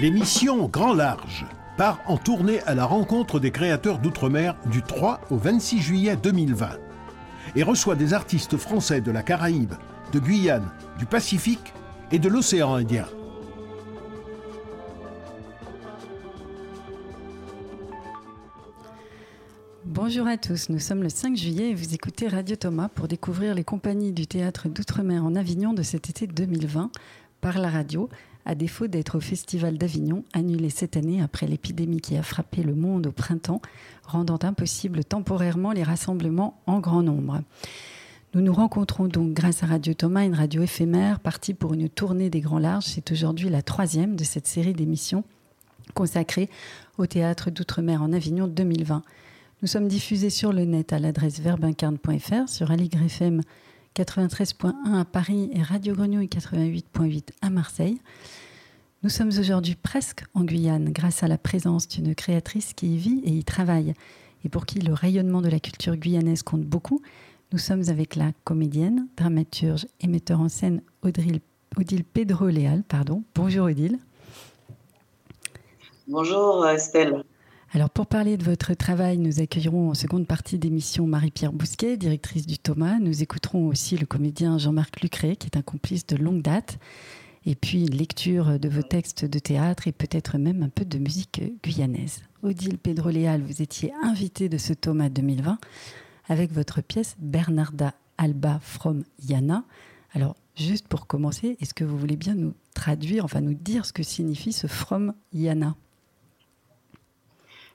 L'émission Grand Large part en tournée à la rencontre des créateurs d'outre-mer du 3 au 26 juillet 2020 et reçoit des artistes français de la Caraïbe, de Guyane, du Pacifique et de l'océan Indien. Bonjour à tous, nous sommes le 5 juillet et vous écoutez Radio Thomas pour découvrir les compagnies du théâtre d'outre-mer en Avignon de cet été 2020 par la radio, à défaut d'être au Festival d'Avignon, annulé cette année après l'épidémie qui a frappé le monde au printemps, rendant impossible temporairement les rassemblements en grand nombre. Nous nous rencontrons donc grâce à Radio Thomas, une radio éphémère partie pour une tournée des grands larges. C'est aujourd'hui la troisième de cette série d'émissions consacrée au théâtre d'outre-mer en Avignon 2020. Nous sommes diffusés sur le net à l'adresse verbincarne.fr, sur Aligre FM 93.1 à Paris et Radio Grenouille 88.8 à Marseille. Nous sommes aujourd'hui presque en Guyane grâce à la présence d'une créatrice qui y vit et y travaille et pour qui le rayonnement de la culture guyanaise compte beaucoup. Nous sommes avec la comédienne, dramaturge et metteur en scène Odile, Odile Pedro Léal. Pardon. Bonjour Odile. Bonjour Estelle. Alors pour parler de votre travail, nous accueillerons en seconde partie d'émission Marie-Pierre Bousquet, directrice du Thomas. Nous écouterons aussi le comédien Jean-Marc Lucré, qui est un complice de longue date. Et puis une lecture de vos textes de théâtre et peut-être même un peu de musique guyanaise. Odile Pedroléal, vous étiez invitée de ce Thomas 2020 avec votre pièce Bernarda Alba from Yana. Alors juste pour commencer, est-ce que vous voulez bien nous traduire, enfin nous dire ce que signifie ce from Yana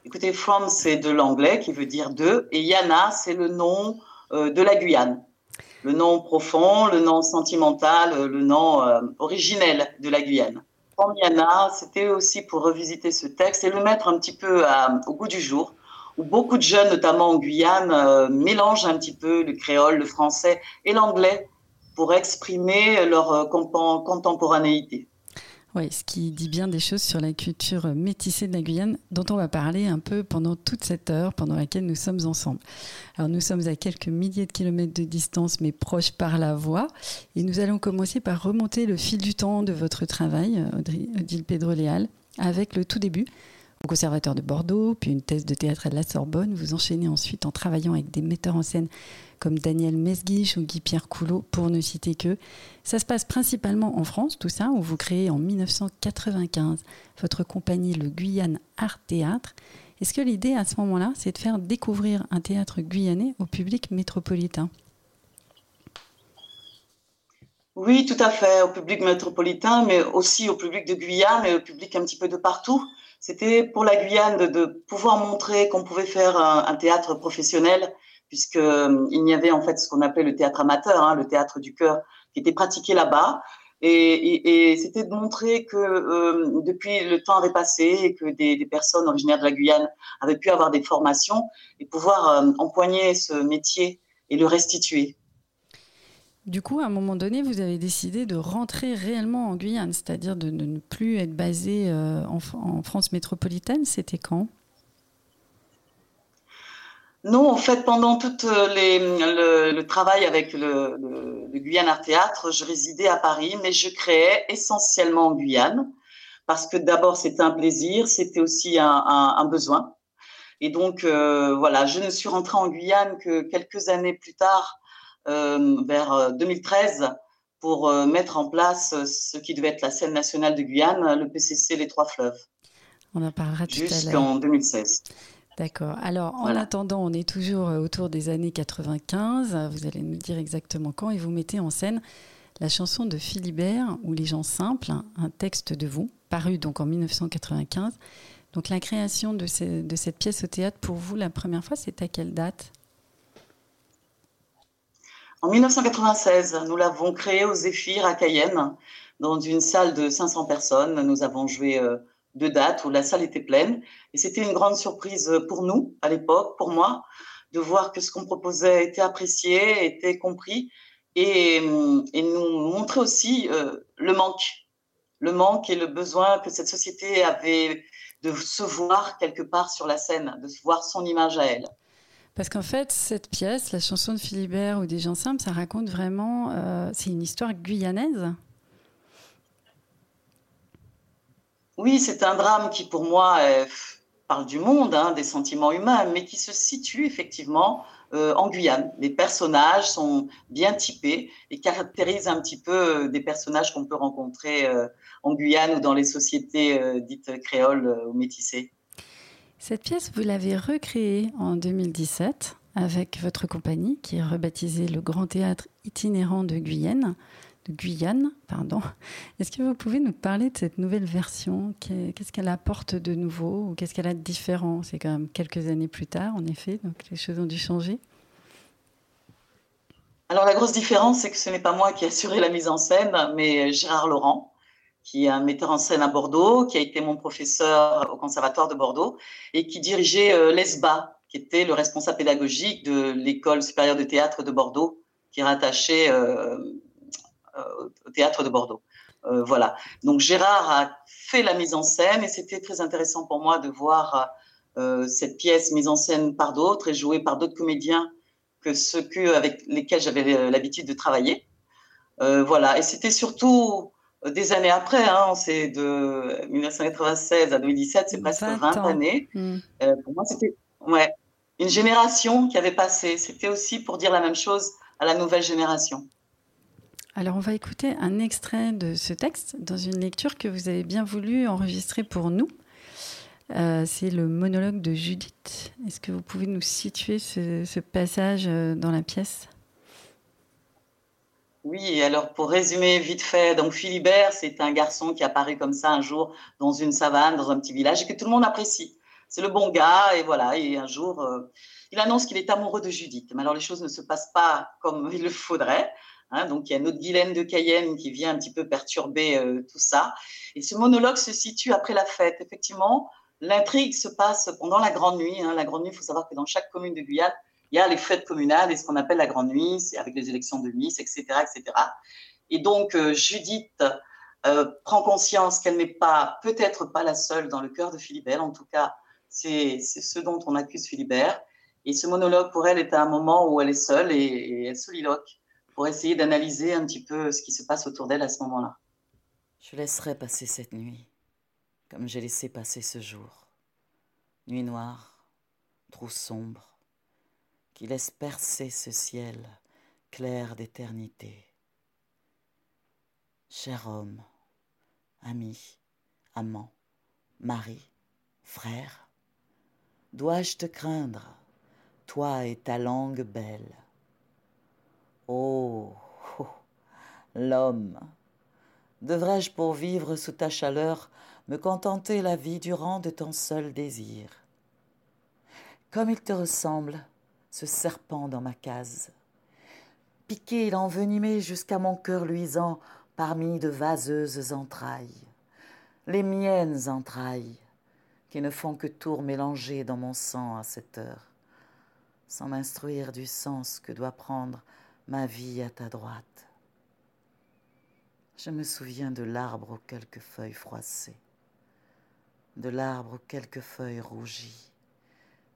Écoutez, From, c'est de l'anglais qui veut dire de, et Yana, c'est le nom euh, de la Guyane. Le nom profond, le nom sentimental, euh, le nom euh, originel de la Guyane. From Yana, c'était aussi pour revisiter ce texte et le mettre un petit peu au goût du jour, où beaucoup de jeunes, notamment en Guyane, mélangent un petit peu le créole, le français et l'anglais pour exprimer leur contemporanéité. Oui, ce qui dit bien des choses sur la culture métissée de la Guyane, dont on va parler un peu pendant toute cette heure pendant laquelle nous sommes ensemble. Alors nous sommes à quelques milliers de kilomètres de distance, mais proches par la voie, et nous allons commencer par remonter le fil du temps de votre travail, Odile Pedro-Léal, avec le tout début, au Conservatoire de Bordeaux, puis une thèse de théâtre à la Sorbonne. Vous enchaînez ensuite en travaillant avec des metteurs en scène comme Daniel Mesguich ou Guy-Pierre Coulot, pour ne citer que. Ça se passe principalement en France, tout ça, où vous créez en 1995 votre compagnie, le Guyane Art Théâtre. Est-ce que l'idée à ce moment-là, c'est de faire découvrir un théâtre guyanais au public métropolitain? Oui, tout à fait, au public métropolitain, mais aussi au public de Guyane et au public un petit peu de partout. C'était pour la Guyane de, pouvoir montrer qu'on pouvait faire un, théâtre professionnel, puisqu'il euh, il y avait en fait ce qu'on appelait le théâtre amateur, hein, le théâtre du cœur, qui était pratiqué là-bas. Et, c'était de montrer que euh, depuis le temps avait passé et que des, personnes originaires de la Guyane avaient pu avoir des formations et pouvoir euh, empoigner ce métier et le restituer. Du coup, à un moment donné, vous avez décidé de rentrer réellement en Guyane, c'est-à-dire de, ne plus être basé en, France métropolitaine. C'était quand? Non, en fait, pendant tout euh, le, travail avec le, Guyane Art Théâtre, je résidais à Paris, mais je créais essentiellement en Guyane, parce que d'abord, c'était un plaisir, c'était aussi un, besoin. Et donc, euh, voilà, je ne suis rentrée en Guyane que quelques années plus tard euh, vers 2013 euh, pour euh, mettre en place ce qui devait être la scène nationale de Guyane, le PCC Les Trois Fleuves. On en parlera tout à l'heure. Jusqu'en 2016. D'accord. Alors, en attendant, on est toujours autour des années 95. Vous allez nous dire exactement quand et vous mettez en scène la chanson de Philibert ou Les gens simples, un texte de vous, paru donc en 1995. Donc, la création de, de cette pièce au théâtre, pour vous, la première fois, c'est à quelle date? En 1996, nous l'avons créé au Zéphyr à Cayenne, dans une salle de 500 personnes. Nous avons joué euh, deux dates où la salle était pleine. Et c'était une grande surprise pour nous, à l'époque, pour moi, de voir que ce qu'on proposait était apprécié, était compris, et, nous montrer aussi euh, le manque. Le manque et le besoin que cette société avait de se voir quelque part sur la scène, de se voir son image à elle. Parce qu'en fait, cette pièce, la chanson de Philibert ou des gens simples, ça raconte vraiment. Euh, c'est une histoire guyanaise Oui, c'est un drame qui, pour moi, parle du monde, hein, des sentiments humains, mais qui se situe effectivement euh, en Guyane. Les personnages sont bien typés et caractérisent un petit peu des personnages qu'on peut rencontrer en Guyane ou dans les sociétés dites créoles ou métissées. Cette pièce, vous l'avez recréée en 2017 avec votre compagnie qui est rebaptisée le Grand Théâtre itinérant de Guyane. De Guyane, pardon. Est-ce que vous pouvez nous parler de cette nouvelle version? Qu'est-ce qu'elle apporte de nouveau? Ou qu'est-ce qu'elle a de différent? C'est quand même quelques années plus tard, en effet, donc les choses ont dû changer. Alors la grosse différence, c'est que ce n'est pas moi qui ai assuré la mise en scène, mais Gérard Laurent, qui est un metteur en scène à Bordeaux, qui a été mon professeur au Conservatoire de Bordeaux et qui dirigeait euh, l'ESBA, qui était le responsable pédagogique de l'École supérieure de théâtre de Bordeaux, qui euh, euh, au théâtre de Bordeaux. voilà. Donc Gérard a fait la mise en scène et c'était très intéressant pour moi de voir cette pièce mise en scène par d'autres et jouée par d'autres comédiens que ceux que, avec lesquels j'avais l'habitude de travailler. voilà. Et c'était surtout des années après, hein, c'est de 1996 à 2017, c'est presque 20, années. Hmm. Euh, pour moi, c'était ouais, une génération qui avait passé. C'était aussi pour dire la même chose à la nouvelle génération. Alors, on va écouter un extrait de ce texte dans une lecture que vous avez bien voulu enregistrer pour nous. Euh, c'est le monologue de Judith. Est-ce que vous pouvez nous situer ce passage euh, dans la pièce? Oui, alors pour résumer vite fait, donc Philibert, c'est un garçon qui apparaît comme ça un jour dans une savane, dans un petit village, et que tout le monde apprécie. C'est le bon gars, et voilà, et un jour, euh, il annonce qu'il est amoureux de Judith. Mais alors les choses ne se passent pas comme il le faudrait. Hein, donc il y a notre Guylaine de Cayenne qui vient un petit peu perturber euh, tout ça. Et ce monologue se situe après la fête. Effectivement, l'intrigue se passe pendant la grande nuit. Hein. La grande nuit, il faut savoir que dans chaque commune de Guyane, il y a les fêtes communales et ce qu'on appelle la grande nuit, c'est avec les élections de Nice, etc., etc. Et donc euh, Judith euh, prend conscience qu'elle n'est pas, peut-être pas la seule dans le cœur de Philibert. En tout cas, c'est ce dont on accuse Philibert. Et ce monologue pour elle est à un moment où elle est seule et, et elle soliloque pour essayer d'analyser un petit peu ce qui se passe autour d'elle à ce moment-là. Je laisserai passer cette nuit, comme j'ai laissé passer ce jour. Nuit noire, trou sombre, qui laisse percer ce ciel clair d'éternité. Cher homme, ami, amant, mari, frère, dois-je te craindre, toi et ta langue belle oh, oh l'homme, devrais-je pour vivre sous ta chaleur me contenter la vie durant de ton seul désir? Comme il te ressemble, ce serpent dans ma case. Piqué, il envenimé jusqu'à mon cœur luisant parmi de vaseuses entrailles, les miennes entrailles, qui ne font que tour mélanger dans mon sang à cette heure, sans m'instruire du sens que doit prendre ma vie à ta droite. Je me souviens de l'arbre aux quelques feuilles froissées, de l'arbre aux quelques feuilles rougies,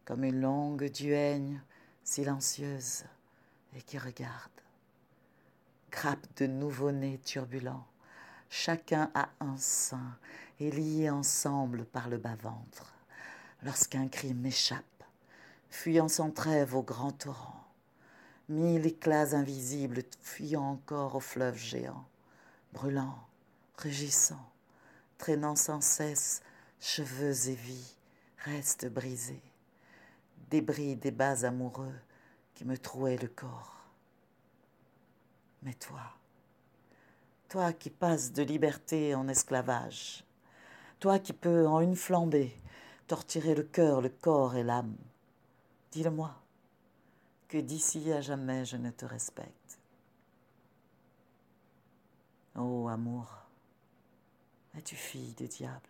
comme une longue duègne silencieuse et qui regarde. Grappe de nouveau-nés turbulents, chacun a un sein et liés ensemble par le bas-ventre. Lorsqu'un cri m'échappe, fuyant sans trêve au grand torrent, mille éclats invisibles fuyant encore au fleuve géant, brûlant, rugissant, traînant sans cesse cheveux et vie, restent brisés débris des bas amoureux qui me trouaient le corps. Mais toi, toi qui passes de liberté en esclavage, toi qui peux en une flambée torturer le cœur, le corps et l'âme, dis-le-moi, que d'ici à jamais je ne te respecte. Oh, amour, es-tu fille de diable?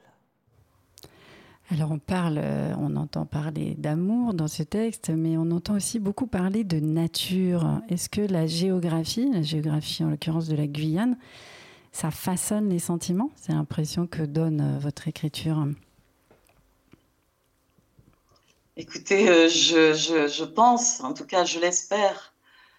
Alors on parle, euh, on entend parler d'amour dans ce texte, mais on entend aussi beaucoup parler de nature. Est-ce que la géographie, la géographie en l'occurrence de la Guyane, ça façonne les sentiments? C'est l'impression que donne euh, votre écriture. Écoutez, euh, je, pense, en tout cas je l'espère,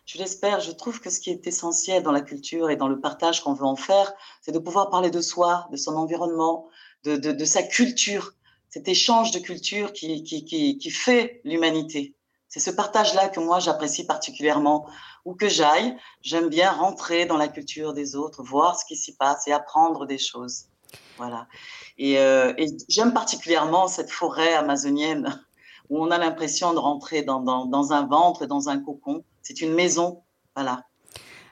je l'espère, je trouve que ce qui est essentiel dans la culture et dans le partage qu'on veut en faire, c'est de pouvoir parler de soi, de son environnement, de, sa culture, cet échange de culture qui, fait l'humanité. C'est ce partage-là que moi j'apprécie particulièrement. Où que j'aille, j'aime bien rentrer dans la culture des autres, voir ce qui s'y passe et apprendre des choses. Voilà. Et, euh, et j'aime particulièrement cette forêt amazonienne où on a l'impression de rentrer dans, un ventre, dans un cocon. C'est une maison. Voilà.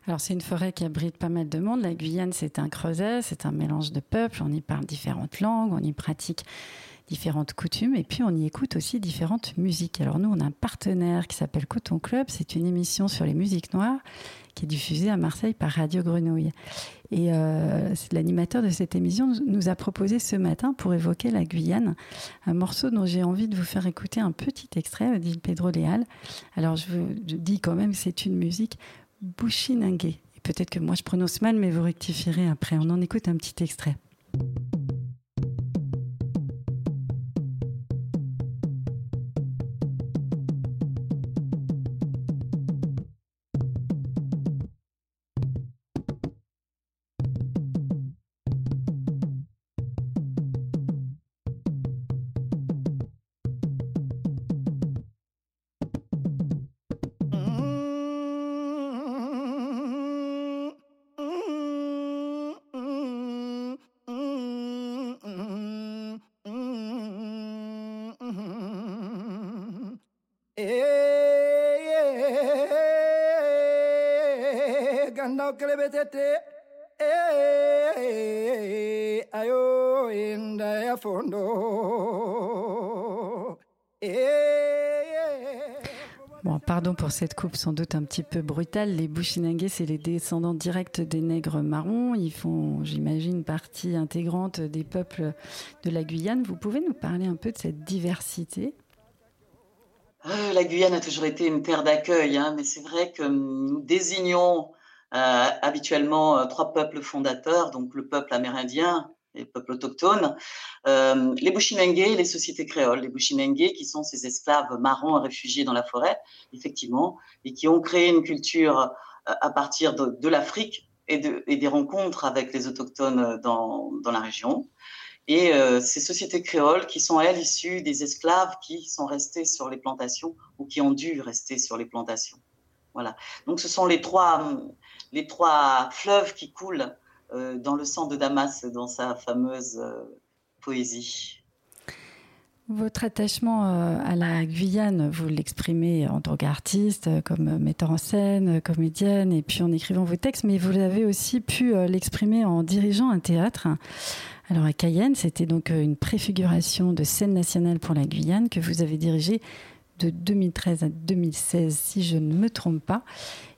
Alors c'est une forêt qui abrite pas mal de monde. La Guyane, c'est un creuset, c'est un mélange de peuples. On y parle différentes langues, on y pratique différentes coutumes et puis on y écoute aussi différentes musiques. Alors nous, on a un partenaire qui s'appelle Coton Club. C'est une émission sur les musiques noires qui est diffusée à Marseille par Radio Grenouille. Et euh, l'animateur de cette émission nous a proposé ce matin, pour évoquer la Guyane, un morceau dont j'ai envie de vous faire écouter un petit extrait, dit Pedro Leal. Alors je vous dis quand même, c'est une musique Bushinangue. Peut-être que moi je prononce mal, mais vous rectifierez après. On en écoute un petit extrait. Bon, pardon pour cette coupe sans doute un petit peu brutale. Les Bushinangue, c'est les descendants directs des nègres marrons. Ils font, j'imagine, partie intégrante des peuples de la Guyane. Vous pouvez nous parler un peu de cette diversité? Euh, La Guyane a toujours été une terre d'accueil, hein, mais c'est vrai que nous désignons euh, habituellement euh, trois peuples fondateurs, donc le peuple amérindien, les peuples autochtones, euh, les Bushinengue et les sociétés créoles. Les Bushinengue qui sont ces esclaves marrons réfugiés dans la forêt, effectivement, et qui ont créé une culture à partir de, l'Afrique et, de, et, des rencontres avec les autochtones dans, dans la région. Et euh, ces sociétés créoles qui sont, elles, issues des esclaves qui sont restés sur les plantations ou qui ont dû rester sur les plantations. Voilà. Donc ce sont les trois, les trois fleuves qui coulent euh, dans le sang de Damas, dans sa fameuse euh, poésie. Votre attachement euh, à la Guyane, vous l'exprimez en tant qu'artiste, comme metteur en scène, comédienne, et puis en écrivant vos textes, mais vous avez aussi pu l'exprimer en dirigeant un théâtre. Alors à Cayenne, c'était donc une préfiguration de scène nationale pour la Guyane que vous avez dirigée de 2013 à 2016, si je ne me trompe pas.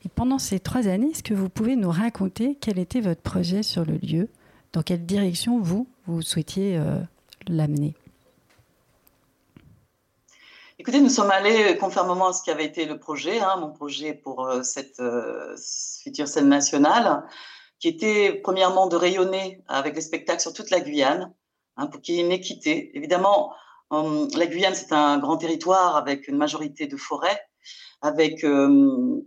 Et pendant ces trois années, est-ce que vous pouvez nous raconter quel était votre projet sur le lieu? Dans quelle direction vous, vous souhaitiez euh, l'amener? Écoutez, nous sommes allés conformément à ce qui avait été le projet, hein, mon projet pour euh, cette euh, future scène nationale, qui était premièrement de rayonner avec les spectacles sur toute la Guyane, hein, pour qu'il y ait une équité. Évidemment, Hum, la Guyane, c'est un grand territoire avec une majorité de forêts, avec euh,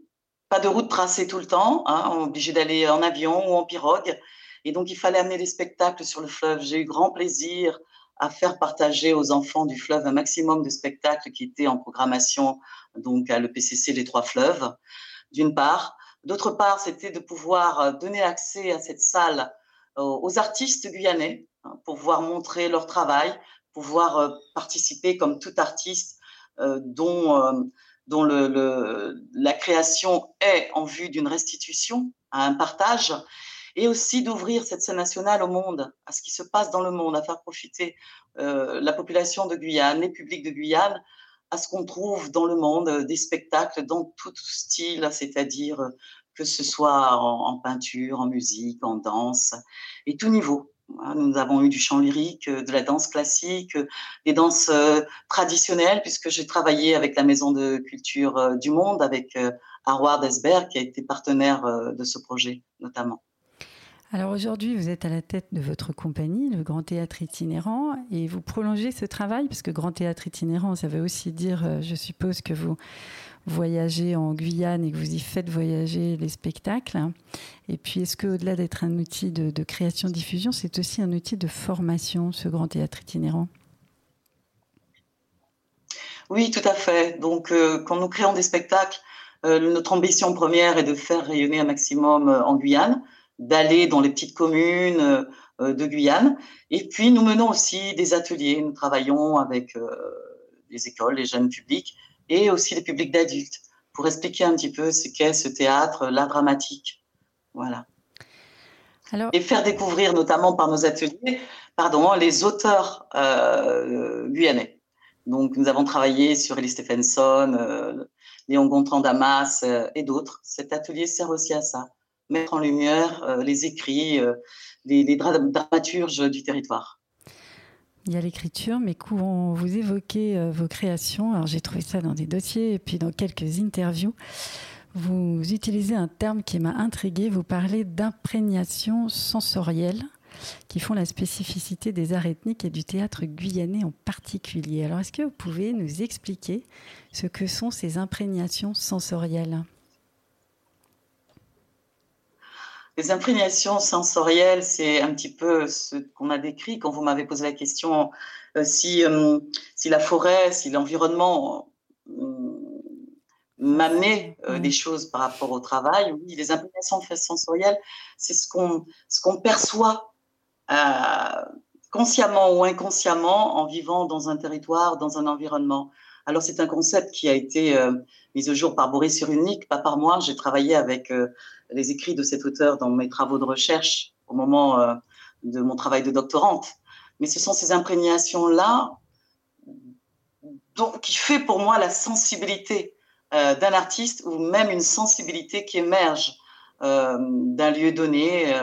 pas de route tracée tout le temps, hein, obligé d'aller en avion ou en pirogue. Et donc, il fallait amener des spectacles sur le fleuve. J'ai eu grand plaisir à faire partager aux enfants du fleuve un maximum de spectacles qui étaient en programmation donc à l'EPCC Les Trois Fleuves, d'une part. D'autre part, c'était de pouvoir donner accès à cette salle aux artistes guyanais hein, pour pouvoir montrer leur travail, pouvoir euh, participer comme tout artiste euh, dont, euh, dont le, le, la création est en vue d'une restitution, à un partage, et aussi d'ouvrir cette scène nationale au monde, à ce qui se passe dans le monde, à faire profiter euh, la population de Guyane, les publics de Guyane, à ce qu'on trouve dans le monde, des spectacles dans tout style, c'est-à-dire que ce soit en, en, peinture, en musique, en danse, et tout niveau. Nous avons eu du chant lyrique, euh, de la danse classique, euh, des danses euh, traditionnelles, puisque j'ai travaillé avec la Maison de Culture du Monde, avec Harward Esberg, qui a été partenaire de ce projet notamment. Alors aujourd'hui, vous êtes à la tête de votre compagnie, le Grand Théâtre Itinérant, et vous prolongez ce travail, parce que Grand Théâtre Itinérant, ça veut aussi dire, je suppose, que vous voyager en Guyane et que vous y faites voyager les spectacles. Et puis, est-ce qu'au-delà d'être un outil de, de création-diffusion, c'est aussi un outil de formation, ce grand théâtre itinérant? Oui, tout à fait. Donc, euh, quand nous créons des spectacles, euh, notre ambition première est de faire rayonner un maximum euh, en Guyane, d'aller dans les petites communes de Guyane. Et puis, nous menons aussi des ateliers. Nous travaillons avec les écoles, les jeunes publics et aussi les publics d'adultes pour expliquer un petit peu ce qu'est ce théâtre, l'art dramatique. Voilà. Alors... Et faire découvrir, notamment par nos ateliers, pardon, les auteurs guyanais. Donc, nous avons travaillé sur Ellie Stephenson, euh, Léon Gontran Damas euh, et d'autres. Cet atelier sert aussi à ça, mettre en lumière euh, les écrits, les, dramaturges du territoire. Il y a l'écriture, mais quand vous évoquez vos créations, alors j'ai trouvé ça dans des dossiers et puis dans quelques interviews, vous utilisez un terme qui m'a intrigué. Vous parlez d'imprégnation sensorielle qui font la spécificité des arts ethniques et du théâtre guyanais en particulier. Alors, est-ce que vous pouvez nous expliquer ce que sont ces imprégnations sensorielles? Les imprégnations sensorielles, c'est un petit peu ce qu'on a décrit quand vous m'avez posé la question euh, si, euh, si la forêt, si l'environnement euh, m'amenait des choses par rapport au travail. Oui, les imprégnations sensorielles, c'est ce qu'on ce qu'on perçoit consciemment ou inconsciemment en vivant dans un territoire, dans un environnement. Alors c'est un concept qui a été euh, mis au jour par Boris Cyrulnik, pas par moi. J'ai travaillé avec euh, les écrits de cet auteur dans mes travaux de recherche au moment de mon travail de doctorante. Mais ce sont ces imprégnations-là qui fait pour moi la sensibilité d'un artiste ou même une sensibilité qui émerge d'un lieu donné,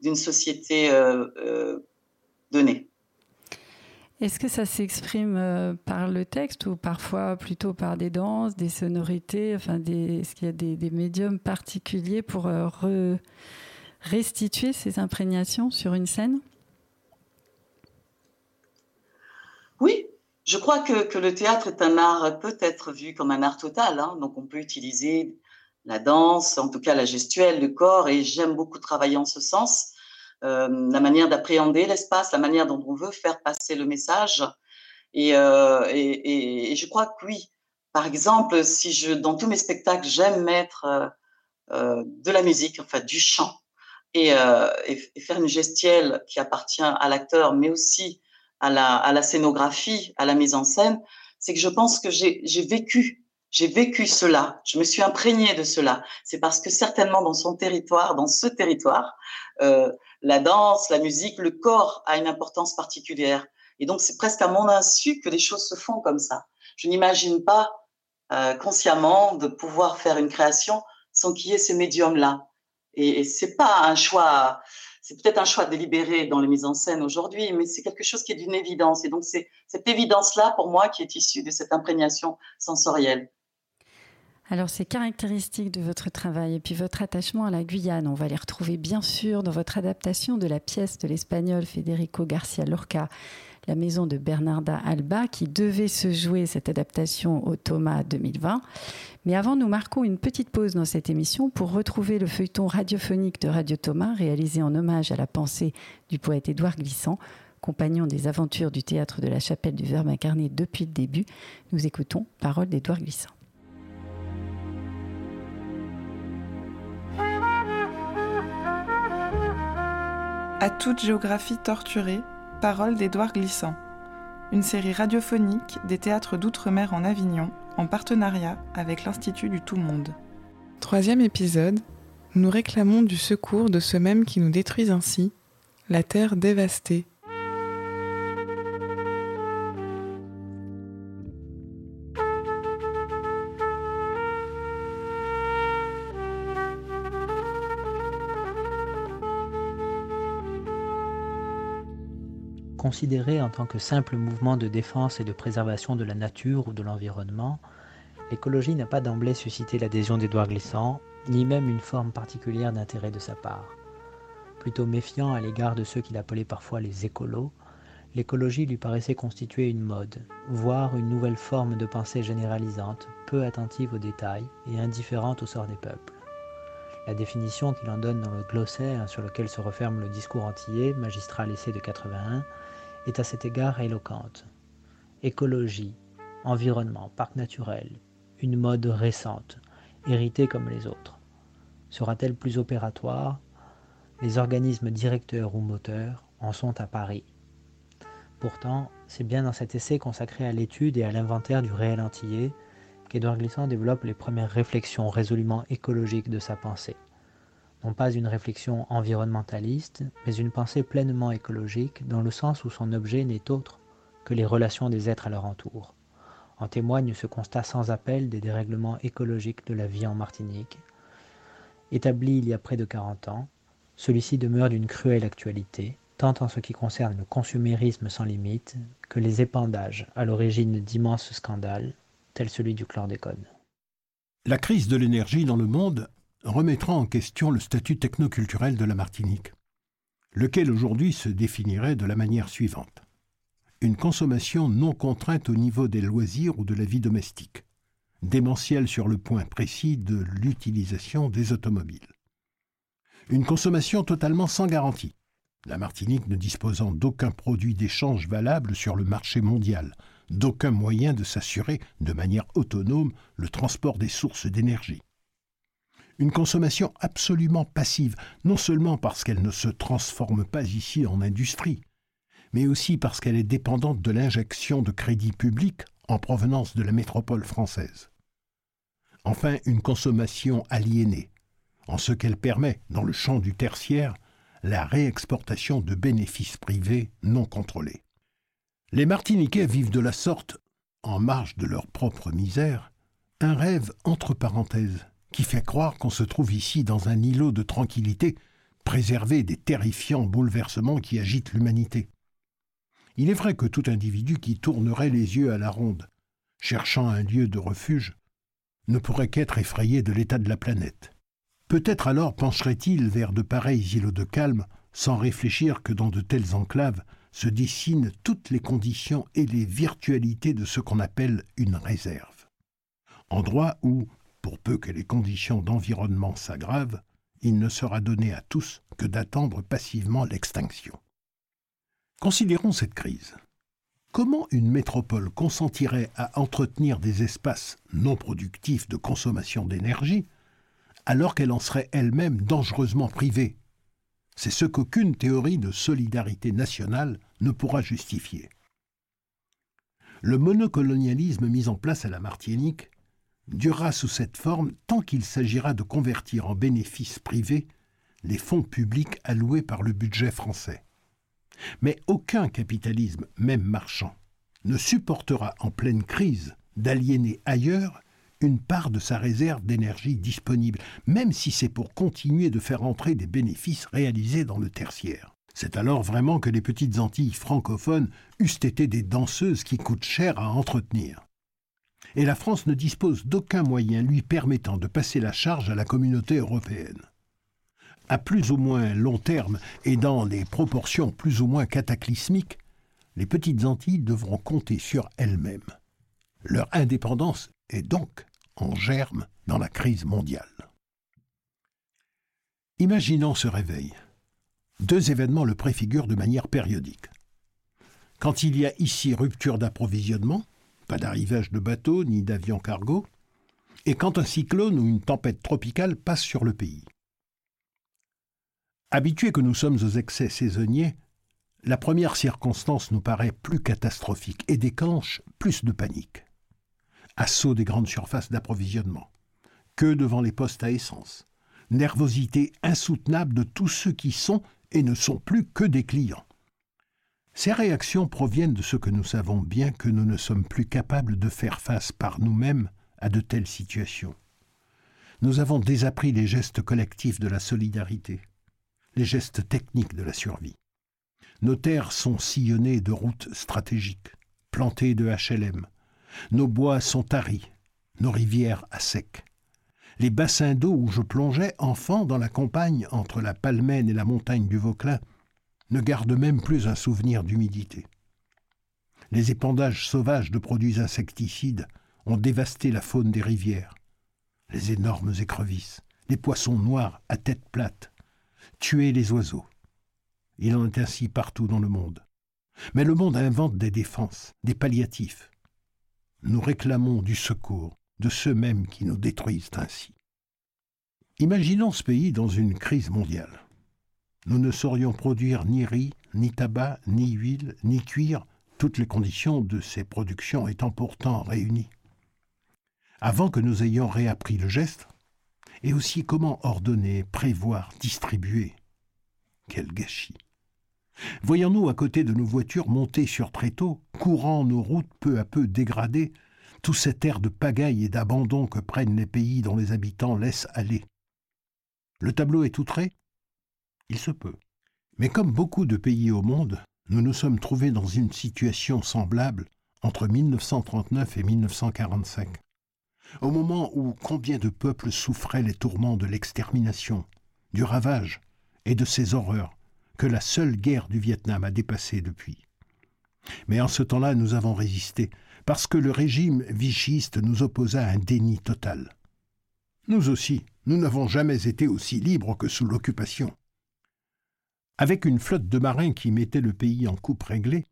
d'une société euh, euh, donnée. Est-ce que ça s'exprime euh, par le texte ou parfois plutôt par des danses, des sonorités enfin Est-ce qu'il y a des, médiums particuliers pour restituer ces imprégnations sur une scène? Oui, je crois que, que, le théâtre est un art peut être vu comme un art total. Hein. donc on peut utiliser la danse, en tout cas la gestuelle, le corps, et j'aime beaucoup travailler en ce sens. Euh, la manière d'appréhender l'espace, la manière dont on veut faire passer le message. Et, euh, et, je crois que oui. Par exemple, si je, dans tous mes spectacles, j'aime mettre euh, de la musique, enfin du chant, et, faire une gestuelle qui appartient à l'acteur, mais aussi à la, scénographie, à la mise en scène, c'est que je pense que j'ai vécu j'ai vécu cela, je me suis imprégnée de cela. C'est parce que certainement dans son territoire, dans ce territoire, la danse, la musique, le corps a une importance particulière. Et donc c'est presque à mon insu que les choses se font comme ça. Je n'imagine pas euh, consciemment de pouvoir faire une création sans qu'il y ait ces médiums-là. Et, et c'est pas un choix, c'est peut-être un choix délibéré dans les mises en scène aujourd'hui, mais c'est quelque chose qui est d'une évidence. Et donc c'est cette évidence-là pour moi qui est issue de cette imprégnation sensorielle. Alors, ces caractéristiques de votre travail et puis votre attachement à la Guyane, on va les retrouver bien sûr dans votre adaptation de la pièce de l'espagnol Federico Garcia Lorca, La maison de Bernarda Alba, qui devait se jouer cette adaptation au Thomas 2020. Mais avant, nous marquons une petite pause dans cette émission pour retrouver le feuilleton radiophonique de Radio Thomas, réalisé en hommage à la pensée du poète Édouard Glissant compagnon des aventures du théâtre de la chapelle du Verbe incarné depuis le début. Nous écoutons Parole d'Édouard Glissant. À toute géographie torturée, Parole d'Édouard Glissant. Une série radiophonique des théâtres d'outre-mer en Avignon, en partenariat avec l'Institut du Tout-Monde. Troisième épisode, nous réclamons du secours de ceux mêmes qui nous détruisent ainsi, la terre dévastée, Considéré en tant que simple mouvement de défense et de préservation de la nature ou de l'environnement, l'écologie n'a pas d'emblée suscité l'adhésion d'Édouard Glissant, ni même une forme particulière d'intérêt de sa part. Plutôt méfiant à l'égard de ceux qu'il appelait parfois les écolos, l'écologie lui paraissait constituer une mode, voire une nouvelle forme de pensée généralisante, peu attentive aux détails et indifférente au sort des peuples. La définition qu'il en donne dans le glossaire sur lequel se referme le discours antillais, magistral essai de 81, est à cet égard éloquente. Écologie, environnement, parc naturel, une mode récente, héritée comme les autres. Sera-t-elle plus opératoire? Les organismes directeurs ou moteurs en sont à Paris. Pourtant, c'est bien dans cet essai consacré à l'étude et à l'inventaire du réel antillais qu'Édouard Glissant développe les premières réflexions résolument écologiques de sa pensée. Non pas une réflexion environnementaliste, mais une pensée pleinement écologique dans le sens où son objet n'est autre que les relations des êtres à leur entour. En témoigne ce constat sans appel des dérèglements écologiques de la vie en Martinique. Établi il y a près de 40 ans, celui-ci demeure d'une cruelle actualité, tant en ce qui concerne le consumérisme sans limite que les épandages à l'origine d'immenses scandales, tels celui du chlordécone. La crise de l'énergie dans le monde remettra en question le statut technoculturel de la Martinique, lequel aujourd'hui se définirait de la manière suivante. Une consommation non contrainte au niveau des loisirs ou de la vie domestique, démentielle sur le point précis de l'utilisation des automobiles. Une consommation totalement sans garantie, la Martinique ne disposant d'aucun produit d'échange valable sur le marché mondial, d'aucun moyen de s'assurer de manière autonome le transport des sources d'énergie. Une consommation absolument passive, non seulement parce qu'elle ne se transforme pas ici en industrie, mais aussi parce qu'elle est dépendante de l'injection de crédits publics en provenance de la métropole française. Enfin, une consommation aliénée, en ce qu'elle permet, dans le champ du tertiaire, la réexportation de bénéfices privés non contrôlés. Les Martiniquais vivent de la sorte, en marge de leur propre misère, un rêve entre parenthèses qui fait croire qu'on se trouve ici dans un îlot de tranquillité, préservé des terrifiants bouleversements qui agitent l'humanité. Il est vrai que tout individu qui tournerait les yeux à la ronde, cherchant un lieu de refuge, ne pourrait qu'être effrayé de l'état de la planète. Peut-être alors pencherait-il vers de pareils îlots de calme, sans réfléchir que dans de telles enclaves se dessinent toutes les conditions et les virtualités de ce qu'on appelle une réserve. Endroit où, pour peu que les conditions d'environnement s'aggravent, il ne sera donné à tous que d'attendre passivement l'extinction. Considérons cette crise. Comment une métropole consentirait à entretenir des espaces non productifs de consommation d'énergie alors qu'elle en serait elle-même dangereusement privée? C'est ce qu'aucune théorie de solidarité nationale ne pourra justifier. Le monocolonialisme mis en place à la Martinique durera sous cette forme tant qu'il s'agira de convertir en bénéfices privés les fonds publics alloués par le budget français. Mais aucun capitalisme, même marchand, ne supportera en pleine crise d'aliéner ailleurs une part de sa réserve d'énergie disponible, même si c'est pour continuer de faire entrer des bénéfices réalisés dans le tertiaire. C'est alors vraiment que les petites Antilles francophones eussent été des danseuses qui coûtent cher à entretenir. Et la France ne dispose d'aucun moyen lui permettant de passer la charge à la communauté européenne. À plus ou moins long terme et dans des proportions plus ou moins cataclysmiques, les petites Antilles devront compter sur elles-mêmes. Leur indépendance est donc en germe dans la crise mondiale. Imaginons ce réveil. Deux événements le préfigurent de manière périodique. Quand il y a ici rupture d'approvisionnement, pas d'arrivage de bateaux ni d'avions cargo, et quand un cyclone ou une tempête tropicale passe sur le pays. Habitués que nous sommes aux excès saisonniers, la première circonstance nous paraît plus catastrophique et déclenche plus de panique assaut des grandes surfaces d'approvisionnement, que devant les postes à essence, nervosité insoutenable de tous ceux qui sont et ne sont plus que des clients. Ces réactions proviennent de ce que nous savons bien que nous ne sommes plus capables de faire face par nous-mêmes à de telles situations. Nous avons désappris les gestes collectifs de la solidarité, les gestes techniques de la survie. Nos terres sont sillonnées de routes stratégiques, plantées de HLM, nos bois sont taris, nos rivières à sec. Les bassins d'eau où je plongeais enfant dans la campagne entre la Palmène et la montagne du Vauclin ne gardent même plus un souvenir d'humidité. Les épandages sauvages de produits insecticides ont dévasté la faune des rivières. Les énormes écrevisses, les poissons noirs à tête plate, tué les oiseaux. Il en est ainsi partout dans le monde. Mais le monde invente des défenses, des palliatifs. Nous réclamons du secours de ceux mêmes qui nous détruisent ainsi. Imaginons ce pays dans une crise mondiale. Nous ne saurions produire ni riz, ni tabac, ni huile, ni cuir, toutes les conditions de ces productions étant pourtant réunies. Avant que nous ayons réappris le geste, et aussi comment ordonner, prévoir, distribuer. Quel gâchis. Voyons-nous à côté de nos voitures montées sur tréteaux, courant nos routes peu à peu dégradées, tout cet air de pagaille et d'abandon que prennent les pays dont les habitants laissent aller. Le tableau est outré Il se peut. Mais comme beaucoup de pays au monde, nous nous sommes trouvés dans une situation semblable entre 1939 et 1945. Au moment où combien de peuples souffraient les tourments de l'extermination, du ravage et de ces horreurs que la seule guerre du Vietnam a dépassées depuis. Mais en ce temps-là, nous avons résisté, parce que le régime vichiste nous opposa un déni total. Nous aussi, nous n'avons jamais été aussi libres que sous l'occupation. Avec une flotte de marins qui mettait le pays en coupe réglée,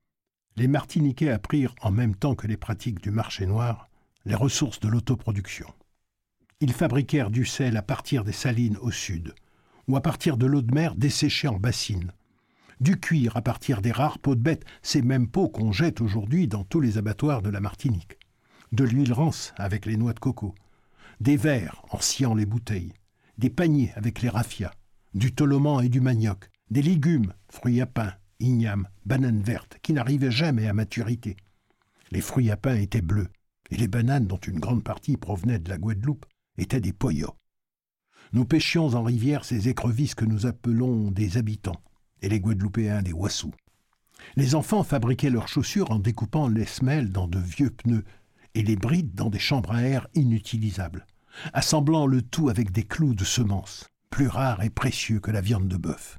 les Martiniquais apprirent en même temps que les pratiques du marché noir les ressources de l'autoproduction. Ils fabriquèrent du sel à partir des salines au sud, ou à partir de l'eau de mer desséchée en bassine, du cuir à partir des rares peaux de bête, ces mêmes peaux qu'on jette aujourd'hui dans tous les abattoirs de la Martinique, de l'huile rance avec les noix de coco, des verres en sciant les bouteilles, des paniers avec les raffias, du toloman et du manioc, des légumes, fruits à pain, ignames, bananes vertes, qui n'arrivaient jamais à maturité. Les fruits à pain étaient bleus, et les bananes, dont une grande partie provenait de la Guadeloupe, étaient des poyots. Nous pêchions en rivière ces écrevisses que nous appelons des habitants, et les Guadeloupéens des wassous. Les enfants fabriquaient leurs chaussures en découpant les semelles dans de vieux pneus et les brides dans des chambres à air inutilisables, assemblant le tout avec des clous de semences, plus rares et précieux que la viande de bœuf.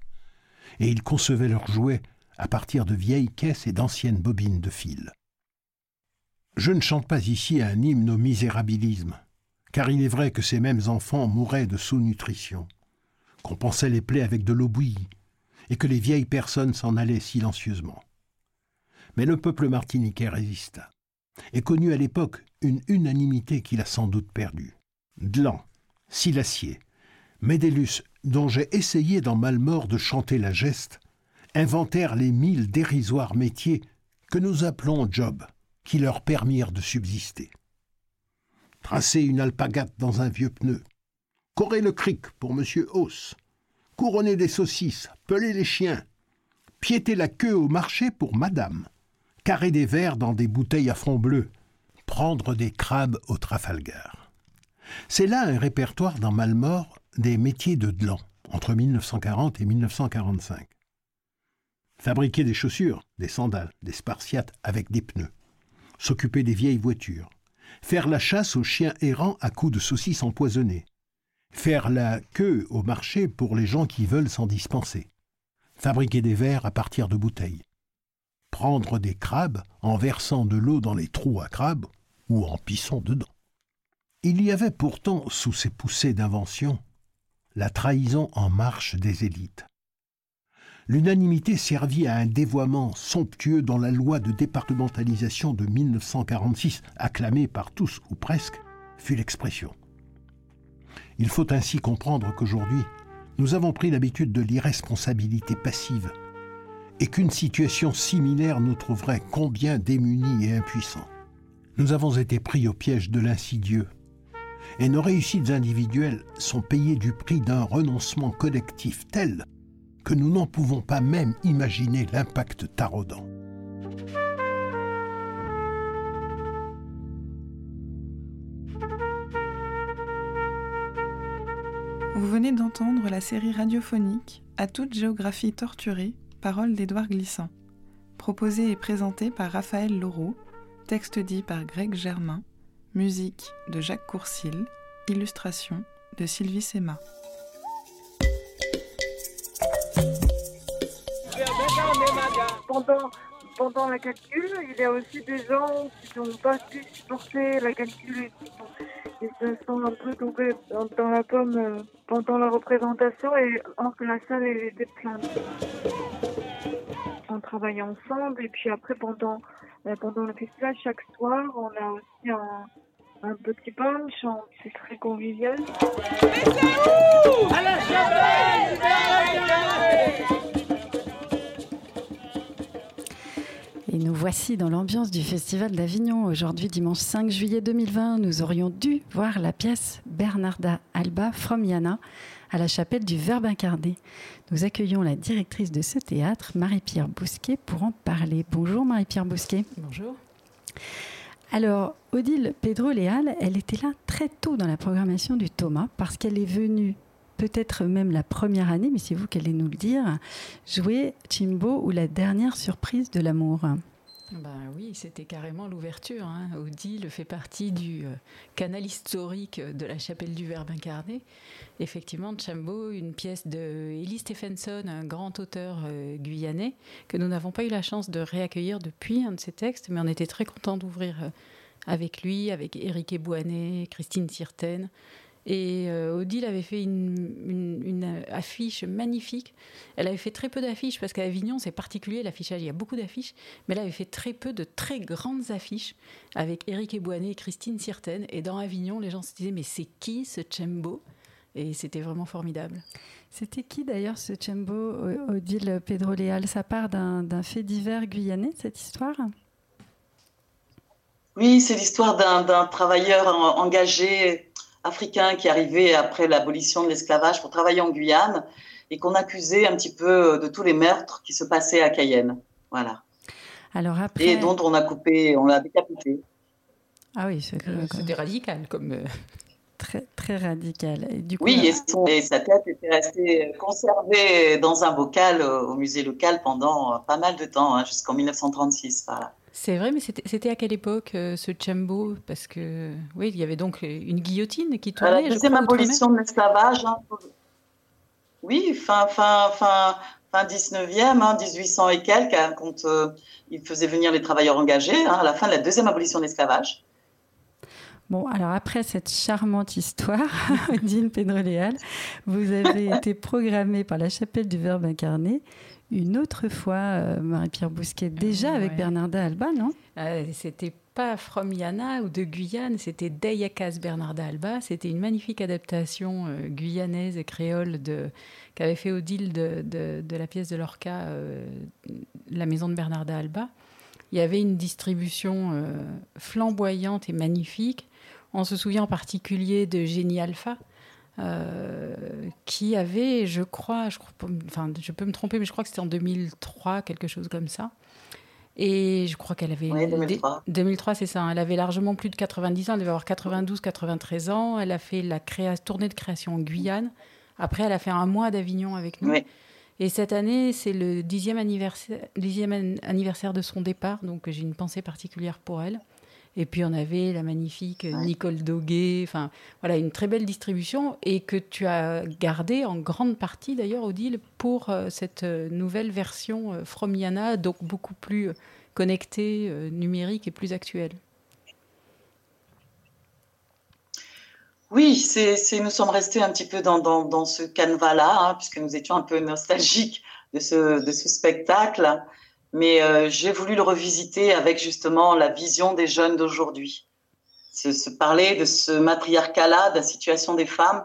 Et ils concevaient leurs jouets à partir de vieilles caisses et d'anciennes bobines de fil. Je ne chante pas ici un hymne au misérabilisme, car il est vrai que ces mêmes enfants mouraient de sous-nutrition, qu'on pensait les plaies avec de l'eau bouillie, et que les vieilles personnes s'en allaient silencieusement. Mais le peuple martiniquais résista et connut à l'époque une unanimité qu'il a sans doute perdue. Dlan, Silacier, Médélus, dont j'ai essayé dans Malmort de chanter la geste, inventèrent les mille dérisoires métiers que nous appelons job, qui leur permirent de subsister. Tracer une alpagate dans un vieux pneu, corer le cric pour Monsieur Hauss, couronner des saucisses, peler les chiens, piéter la queue au marché pour Madame, carrer des verres dans des bouteilles à fond bleu, prendre des crabes au Trafalgar. C'est là un répertoire dans Malmort des métiers de Dlan, entre 1940 et 1945. Fabriquer des chaussures, des sandales, des spartiates avec des pneus. S'occuper des vieilles voitures. Faire la chasse aux chiens errants à coups de saucisses empoisonnées. Faire la queue au marché pour les gens qui veulent s'en dispenser. Fabriquer des verres à partir de bouteilles prendre des crabes en versant de l'eau dans les trous à crabes ou en pissant dedans. Il y avait pourtant, sous ces poussées d'invention, la trahison en marche des élites. L'unanimité servit à un dévoiement somptueux dans la loi de départementalisation de 1946, acclamée par tous ou presque, fut l'expression. Il faut ainsi comprendre qu'aujourd'hui, nous avons pris l'habitude de l'irresponsabilité passive et qu'une situation similaire nous trouverait combien démunis et impuissants. Nous avons été pris au piège de l'insidieux, et nos réussites individuelles sont payées du prix d'un renoncement collectif tel que nous n'en pouvons pas même imaginer l'impact taraudant. Vous venez d'entendre la série radiophonique À toute géographie torturée Parole d'Édouard Glissant. Proposé et présenté par Raphaël Laureau. Texte dit par Greg Germain. Musique de Jacques Courcil. Illustration de Sylvie Sema. Pendant pendant la calcul, il y a aussi des gens qui n'ont pas pu supporter la calcul et qui se sont un peu tombés dans, la pomme euh, pendant la représentation et alors que la salle était pleine. On travaille ensemble et puis après pendant, euh, pendant le festival, chaque soir, on a aussi un, un petit punch, c'est très convivial. Mais c'est où À la Et nous voici dans l'ambiance du Festival d'Avignon. Aujourd'hui, dimanche 5 juillet 2020, nous aurions dû voir la pièce Bernarda Alba from Yana à la chapelle du Verbe incarné. Nous accueillons la directrice de ce théâtre, Marie-Pierre Bousquet, pour en parler. Bonjour Marie-Pierre Bousquet. Bonjour. Alors, Odile Pedro-Léal, elle était là très tôt dans la programmation du Thomas parce qu'elle est venue, peut-être même la première année, mais c'est vous qui allez nous le dire, jouer Chimbo ou la dernière surprise de l'amour. Ben oui, c'était carrément l'ouverture. Hein. Odile fait partie du euh, canal historique de la chapelle du Verbe incarné. Effectivement, Chambo, une pièce de Ellie Stephenson, un grand auteur euh, guyanais, que nous n'avons pas eu la chance de réaccueillir depuis un de ses textes, mais on était très contents d'ouvrir euh, avec lui, avec Éric Ebouanet, Christine Sirten. Et euh, Odile avait fait une, affiche magnifique. Elle avait fait très peu d'affiches parce qu'à Avignon, c'est particulier l'affichage. Il y a beaucoup d'affiches, mais elle avait fait très peu de très grandes affiches avec Éric Ebouanet et Christine Sirten. Et dans Avignon, les gens se disaient Mais c'est qui ce Chembo Et c'était vraiment formidable. C'était qui d'ailleurs ce Chembo, Odile Pedro-Léal Ça part d'un fait divers guyanais, cette histoire? Oui, c'est l'histoire d'un travailleur engagé africain qui arrivait après l'abolition de l'esclavage pour travailler en Guyane et qu'on accusait un petit peu de tous les meurtres qui se passaient à Cayenne. Voilà. Alors après... Et dont on a coupé, on l'a décapité. Ah oui, c'était radical comme. Euh, très, très radical. Et du coup, oui, et, sa tête était restée conservée dans un bocal au musée local pendant pas mal de temps, hein, jusqu'en 1936. Voilà. C'est vrai, mais c'était à quelle époque euh, ce Chambo Parce que oui, il y avait donc une guillotine qui tournait. La deuxième abolition de l'esclavage. Hein. Oui, fin, fin, fin, fin 19e, 1800 hein, et quelques, hein, quand euh, il faisait venir les travailleurs engagés, à la fin de la deuxième abolition de l'esclavage. Bon, alors après cette charmante histoire, Dine Pedroléal, vous avez été programmé par la chapelle du Verbe incarné une autre fois, euh, Marie-Pierre Bousquet, déjà avec Bernarda Alba, non? Euh, C'était pas From Yana ou de Guyane, c'était Dayakas Bernarda Alba. C'était une magnifique adaptation euh, guyanaise et créole de, qu'avait fait Odile de, de, la pièce de Lorca, La maison de Bernarda Alba. Il y avait une distribution flamboyante et magnifique. On se souvient en particulier de Génie Alpha, euh, qui avait, je crois, je, crois, enfin, je peux me tromper, mais je crois que c'était en 2003, quelque chose comme ça. Et je crois qu'elle avait. 2003. 2003, c'est ça. Hein. Elle avait largement plus de 90 ans. Elle devait avoir 92, 93 ans. Elle a fait la tournée de création en Guyane. Après, elle a fait un mois d'Avignon avec nous. Et cette année, c'est le dixième anniversaire, dixième anniversaire de son départ. Donc, j'ai une pensée particulière pour elle. Et puis on avait la magnifique Nicole Doguet, enfin voilà, une très belle distribution et que tu as gardé en grande partie d'ailleurs, Odile, pour euh, cette euh, nouvelle version euh, Fromiana, donc beaucoup plus connectée, numérique et plus actuelle. Oui, c'est, nous sommes restés un petit peu dans, dans, ce canevas-là, hein, puisque nous étions un peu nostalgiques de ce, de ce spectacle mais euh, j'ai voulu le revisiter avec justement la vision des jeunes d'aujourd'hui. Se, parler de ce matriarcat-là, de la situation des femmes,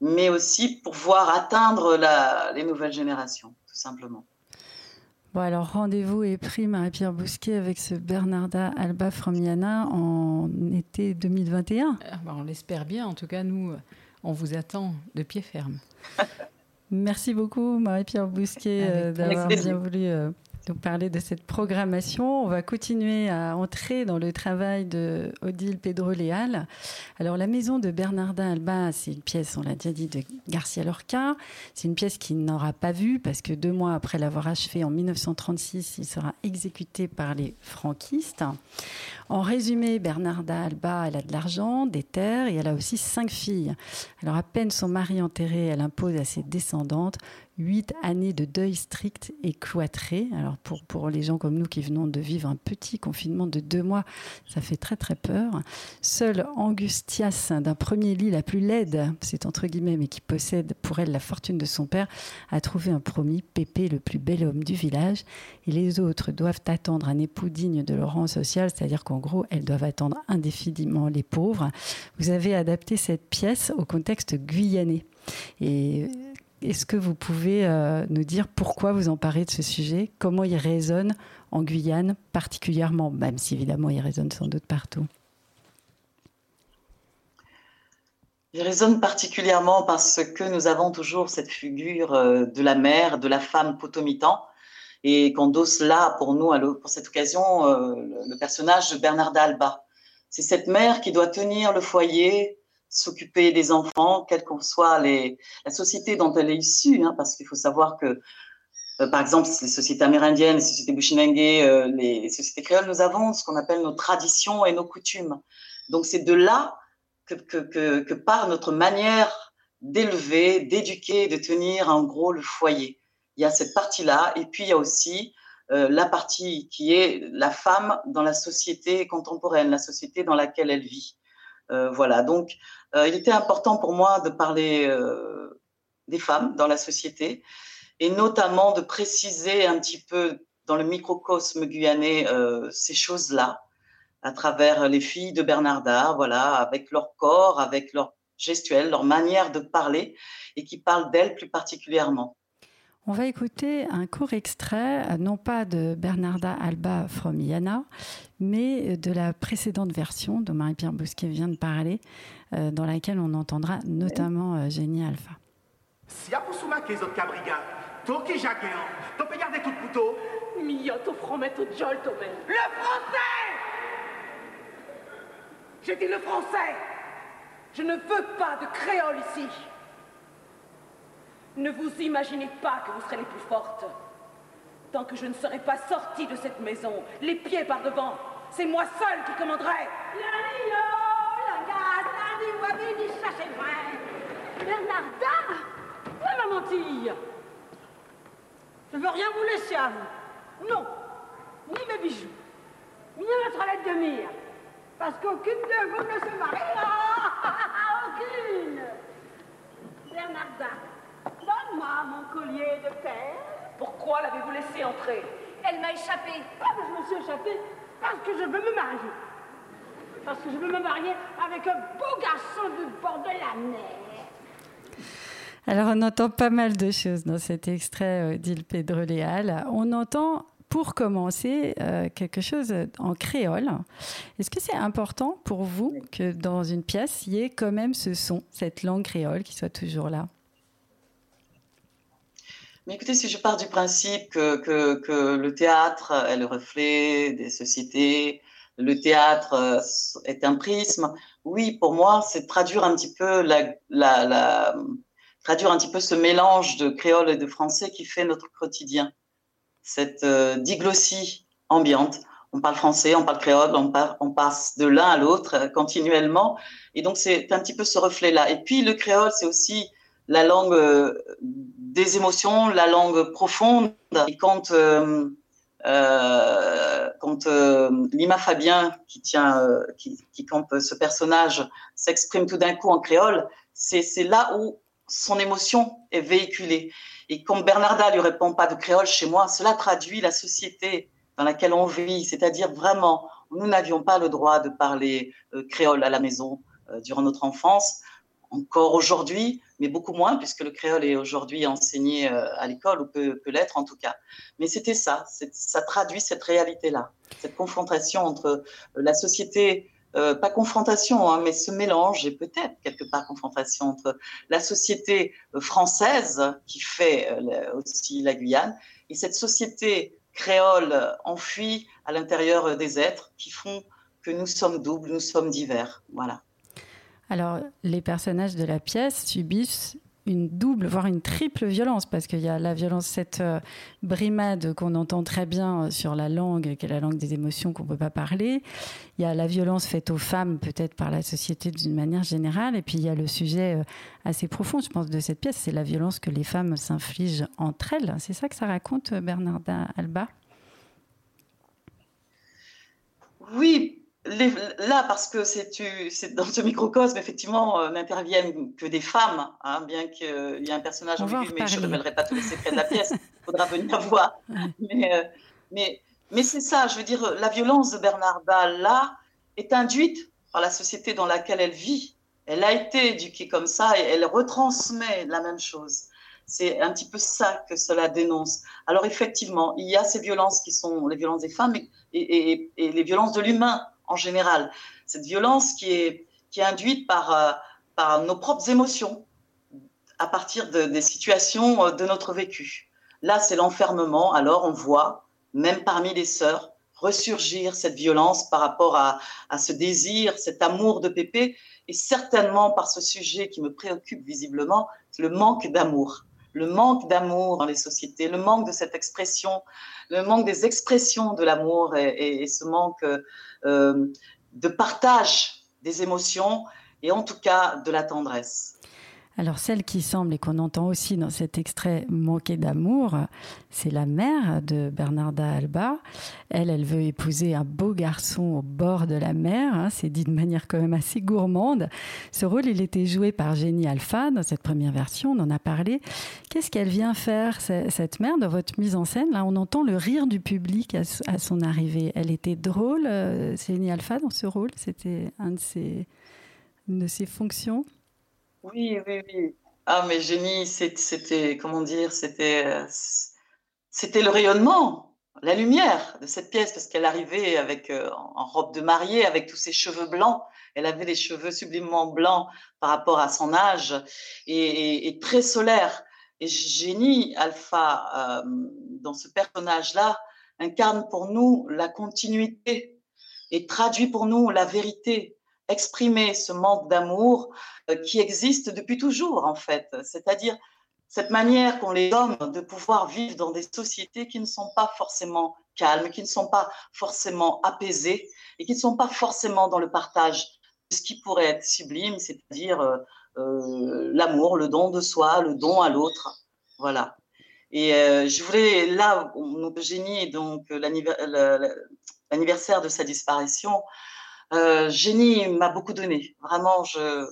mais aussi pour voir atteindre la, les nouvelles générations, tout simplement. Bon, alors rendez-vous est pris, Marie-Pierre Bousquet, avec ce Bernarda Alba Fromiana en été 2021. Ah, bah, on l'espère bien. En tout cas, nous, on vous attend de pied ferme. Merci beaucoup, Marie-Pierre Bousquet, euh, d'avoir bien voulu euh, parler de cette programmation. On va continuer à entrer dans le travail de Odile Pedro-Léal. Alors, La Maison de Bernardin Alba, c'est une pièce, on l'a déjà dit, de Garcia Lorca. C'est une pièce qu'il n'aura pas vue parce que deux mois après l'avoir achevé en 1936, il sera exécuté par les franquistes. En résumé, Bernarda Alba, elle a de l'argent, des terres et elle a aussi cinq filles. Alors, à peine son mari enterré, elle impose à ses descendantes huit années de deuil strict et cloîtré. Alors pour, pour les gens comme nous qui venons de vivre un petit confinement de deux mois, ça fait très très peur. Seule Angustias, d'un premier lit la plus laide, c'est entre guillemets, mais qui possède pour elle la fortune de son père, a trouvé un promis, Pépé, le plus bel homme du village. Et les autres doivent attendre un époux digne de leur rang social, c'est-à-dire qu'en gros, elles doivent attendre indéfiniment les pauvres. Vous avez adapté cette pièce au contexte guyanais. Et est-ce que vous pouvez euh, nous dire pourquoi vous emparez de ce sujet? Comment il résonne en Guyane particulièrement, même si évidemment il résonne sans doute partout? Il résonne particulièrement parce que nous avons toujours cette figure euh, de la mère, de la femme potomitan, et qu'endosse là pour nous, pour cette occasion, euh, le personnage de Bernard d'Alba. C'est cette mère qui doit tenir le foyer, s'occuper des enfants, quelle qu'en soit les, la société dont elle est issue, hein, parce qu'il faut savoir que, euh, par exemple, les sociétés amérindiennes, les sociétés bushinengue, euh, les sociétés créoles, nous avons ce qu'on appelle nos traditions et nos coutumes. Donc c'est de là que, part notre manière d'élever, d'éduquer, de tenir en gros le foyer. Il y a cette partie-là, et puis il y a aussi euh, la partie qui est la femme dans la société contemporaine, la société dans laquelle elle vit. Euh, voilà, donc euh, il était important pour moi de parler euh, des femmes dans la société et notamment de préciser un petit peu dans le microcosme guyanais ces choses-là à travers les filles de Bernardard, voilà, avec leur corps, avec leur gestuelle, leur manière de parler et qui parlent d'elles plus particulièrement. On va écouter un court extrait, non pas de Bernarda Alba from Yana, mais de la précédente version dont Marie-Pierre Bousquet vient de parler, euh, dans laquelle on entendra notamment euh, Génie Alpha. Si a posuma que zot cabriga, to qui jaquean, to pe garder tout couteau, mio to fromet tout jol to Le français! J'ai dit le français! Je ne veux pas de créole ici ne vous imaginez pas que vous serez les plus fortes. Tant que je ne serai pas sortie de cette maison, les pieds par devant, c'est moi seule qui commanderai. Bernarda Elle m'a menti. Je ne veux rien vous laisser à vous. Non. Ni mes bijoux. Ni notre lettre de mire. Parce qu'aucune de vous ne se mariera. aucune. Bernarda, Mon collier de perles. Pourquoi l'avez-vous laissé entrer Elle m'a échappé. Pourquoi je me suis échappée Parce que je veux me marier. Parce que je veux me marier avec un beau garçon du bord de la mer. Alors, on entend pas mal de choses dans cet extrait euh, d'Il Pedro Leal. On entend, pour commencer, euh, quelque chose en créole. Est-ce que c'est important pour vous que dans une pièce, il y ait quand même ce son, cette langue créole qui soit toujours là? Mais écoutez, si je pars du principe que, que, le théâtre est le reflet des sociétés, le théâtre euh, est un prisme, oui, pour moi, c'est traduire un petit peu la, traduire un petit peu ce mélange de créole et de français qui fait notre quotidien, cette euh, diglossie ambiante. On parle français, on parle créole, on, on passe de l'un à l'autre euh, continuellement, et donc c'est un petit peu ce reflet-là. Et puis le créole, c'est aussi la langue des émotions, la langue profonde. Et quand, euh, euh, quand euh, Lima Fabien, qui tient, qui, qui campe ce personnage, s'exprime tout d'un coup en créole, c'est là où son émotion est véhiculée. Et quand Bernarda lui répond pas de créole chez moi, cela traduit la société dans laquelle on vit, c'est-à-dire vraiment, nous n'avions pas le droit de parler créole à la maison durant notre enfance. Encore aujourd'hui, mais beaucoup moins, puisque le créole est aujourd'hui enseigné euh, à l'école, ou peut, l'être en tout cas. Mais c'était ça, ça traduit cette réalité-là, cette confrontation entre euh, la société, euh, pas confrontation, hein, mais ce mélange, et peut-être quelque part confrontation entre la société française, qui fait aussi la Guyane, et cette société créole enfuie à l'intérieur des êtres qui font que nous sommes doubles, nous sommes divers. Voilà. Alors, les personnages de la pièce subissent une double, voire une triple violence, parce qu'il y a la violence, cette euh, brimade qu'on entend très bien euh, sur la langue, qui est la langue des émotions qu'on ne peut pas parler. Il y a la violence faite aux femmes, peut-être par la société d'une manière générale. Et puis il y a le sujet euh, assez profond, je pense, de cette pièce, c'est la violence que les femmes s'infligent entre elles. C'est ça que ça raconte Bernarda Alba? Oui, là, parce que c'est dans ce microcosme, effectivement, euh, n'interviennent que des femmes, hein, bien qu'il y ait un personnage ambigu, mais je ne révélerai pas tous les secrets de la pièce, il faudra venir voir. Mais, euh, mais, mais c'est ça, je veux dire, la violence de Bernarda, là, est induite par la société dans laquelle elle vit. Elle a été éduquée comme ça et elle retransmet la même chose. C'est un petit peu ça que cela dénonce. Alors effectivement, il y a ces violences qui sont les violences des femmes et, et, et les violences de l'humain en général. Cette violence qui est, induite par, euh, par nos propres émotions à partir de, des situations euh, de notre vécu. Là, c'est l'enfermement. Alors, on voit, même parmi les sœurs, ressurgir cette violence par rapport à, à ce désir, cet amour de Pépé, et certainement par ce sujet qui me préoccupe visiblement, le manque d'amour. Le manque d'amour dans les sociétés, le manque de cette expression, le manque des expressions de l'amour et, ce manque euh, de partage des émotions et en tout cas de la tendresse. Alors celle qui semble et qu'on entend aussi dans cet extrait manquer d'amour, c'est la mère de Bernarda Alba. Elle, elle veut épouser un beau garçon au bord de la mer. Hein, c'est dit de manière quand même assez gourmande. Ce rôle, il était joué par Jenny Alpha dans cette première version. On en a parlé. Qu'est-ce qu'elle vient faire cette mère dans votre mise en scène? Là, on entend le rire du public à, son arrivée. Elle était drôle, euh, Jenny Alpha, dans ce rôle? C'était une de ses fonctions? Oui, oui, oui. Ah, mais Génie, c'était, comment dire, c'était, c'était le rayonnement, la lumière de cette pièce, parce qu'elle arrivait avec, euh, en robe de mariée, avec tous ses cheveux blancs. Elle avait les cheveux sublimement blancs par rapport à son âge et, très solaire. Et Génie Alpha, euh, dans ce personnage-là, incarne pour nous la continuité et traduit pour nous la vérité exprimer ce manque d'amour euh, qui existe depuis toujours, en fait. C'est-à-dire cette manière qu'ont les hommes de pouvoir vivre dans des sociétés qui ne sont pas forcément calmes, qui ne sont pas forcément apaisées et qui ne sont pas forcément dans le partage de ce qui pourrait être sublime, c'est-à-dire euh, euh l'amour, le don de soi, le don à l'autre. Voilà. Et je voulais, là, notre génie, donc l'anniversaire de sa disparition, euh, Génie m'a beaucoup donné. Vraiment, je,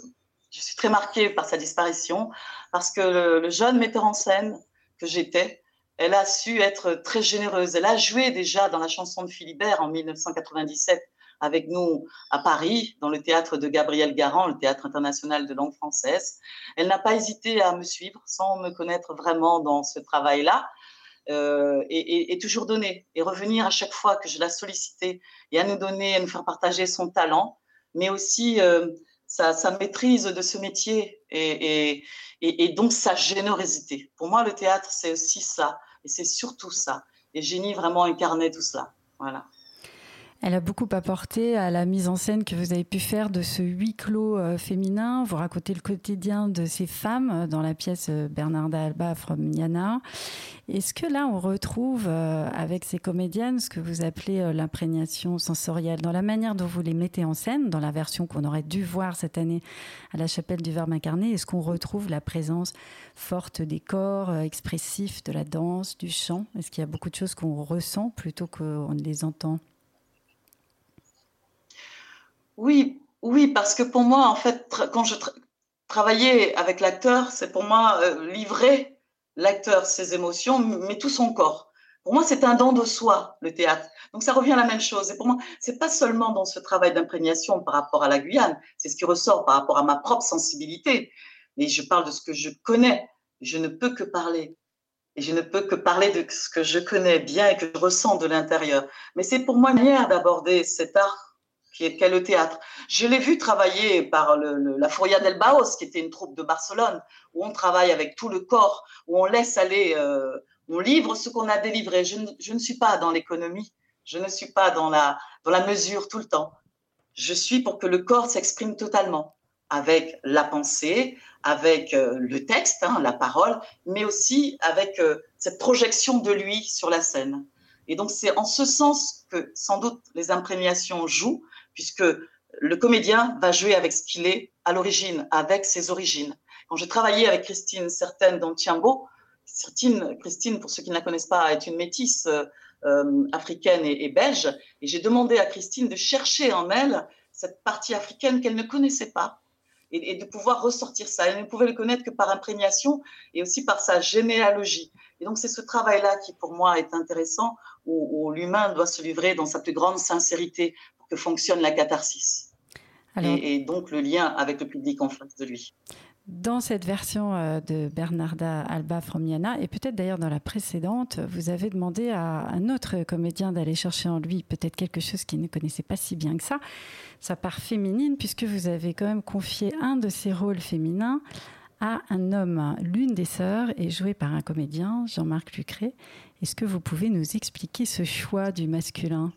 je, suis très marquée par sa disparition parce que le, jeune metteur en scène que j'étais, elle a su être très généreuse. Elle a joué déjà dans la chanson de Philibert en 1997 avec nous à Paris, dans le théâtre de Gabriel Garand, le théâtre international de langue française. Elle n'a pas hésité à me suivre sans me connaître vraiment dans ce travail-là. Euh, et, toujours donner et revenir à chaque fois que je la sollicitais et à nous donner, à nous faire partager son talent, mais aussi euh, sa, maîtrise de ce métier et, et, donc sa générosité. Pour moi, le théâtre, c'est aussi ça et c'est surtout ça. Et Génie vraiment incarnait tout cela. Voilà. Elle a beaucoup apporté à la mise en scène que vous avez pu faire de ce huis clos euh, féminin. Vous racontez le quotidien de ces femmes euh, dans la pièce euh, Bernarda Alba from Yana. Est-ce que là, on retrouve avec ces comédiennes ce que vous appelez l'imprégnation sensorielle dans la manière dont vous les mettez en scène, dans la version qu'on aurait dû voir cette année à la chapelle du Verbe incarné Est-ce qu'on retrouve la présence forte des corps expressifs, de la danse, du chant? Est-ce qu'il y a beaucoup de choses qu'on ressent plutôt qu'on les entend? Oui, oui, parce que pour moi, en fait, quand je travaillais avec l'acteur, c'est pour moi euh, livrer l'acteur ses émotions, mais tout son corps. Pour moi, c'est un don de soi, le théâtre. Donc, ça revient à la même chose. Et pour moi, c'est pas seulement dans ce travail d'imprégnation par rapport à la Guyane, c'est ce qui ressort par rapport à ma propre sensibilité. Mais je parle de ce que je connais. Je ne peux que parler. Et je ne peux que parler de ce que je connais bien et que je ressens de l'intérieur. Mais c'est pour moi une manière d'aborder cet art qui est, le théâtre. Je l'ai vu travailler par la Furia del Baos, qui était une troupe de Barcelone, où on travaille avec tout le corps, où on laisse aller, euh, on livre ce qu'on a délivré. Je ne, suis pas dans l'économie, je ne suis pas dans la, dans la mesure tout le temps. Je suis pour que le corps s'exprime totalement, avec la pensée, avec euh, le texte, hein, la parole, mais aussi avec euh, cette projection de lui sur la scène. Et donc c'est en ce sens que sans doute les imprégnations jouent, puisque le comédien va jouer avec ce qu'il est à l'origine, avec ses origines. Quand j'ai travaillé avec Christine Certaine dans Tiambo, Christine, Christine, pour ceux qui ne la connaissent pas, est une métisse euh, africaine et, belge. Et j'ai demandé à Christine de chercher en elle cette partie africaine qu'elle ne connaissait pas et, de pouvoir ressortir ça. Elle ne pouvait le connaître que par imprégnation et aussi par sa généalogie. Et donc c'est ce travail-là qui pour moi est intéressant, où, l'humain doit se livrer dans sa plus grande sincérité que fonctionne la catharsis. et, donc le lien avec le public en face de lui. Dans cette version euh, de Bernarda Alba Fromiana, et peut-être d'ailleurs dans la précédente, vous avez demandé à un autre comédien d'aller chercher en lui peut-être quelque chose qu'il ne connaissait pas si bien que ça, sa part féminine, puisque vous avez quand même confié un de ses rôles féminins à un homme. L'une des sœurs est jouée par un comédien, Jean-Marc Lucré. Est-ce que vous pouvez nous expliquer ce choix du masculin?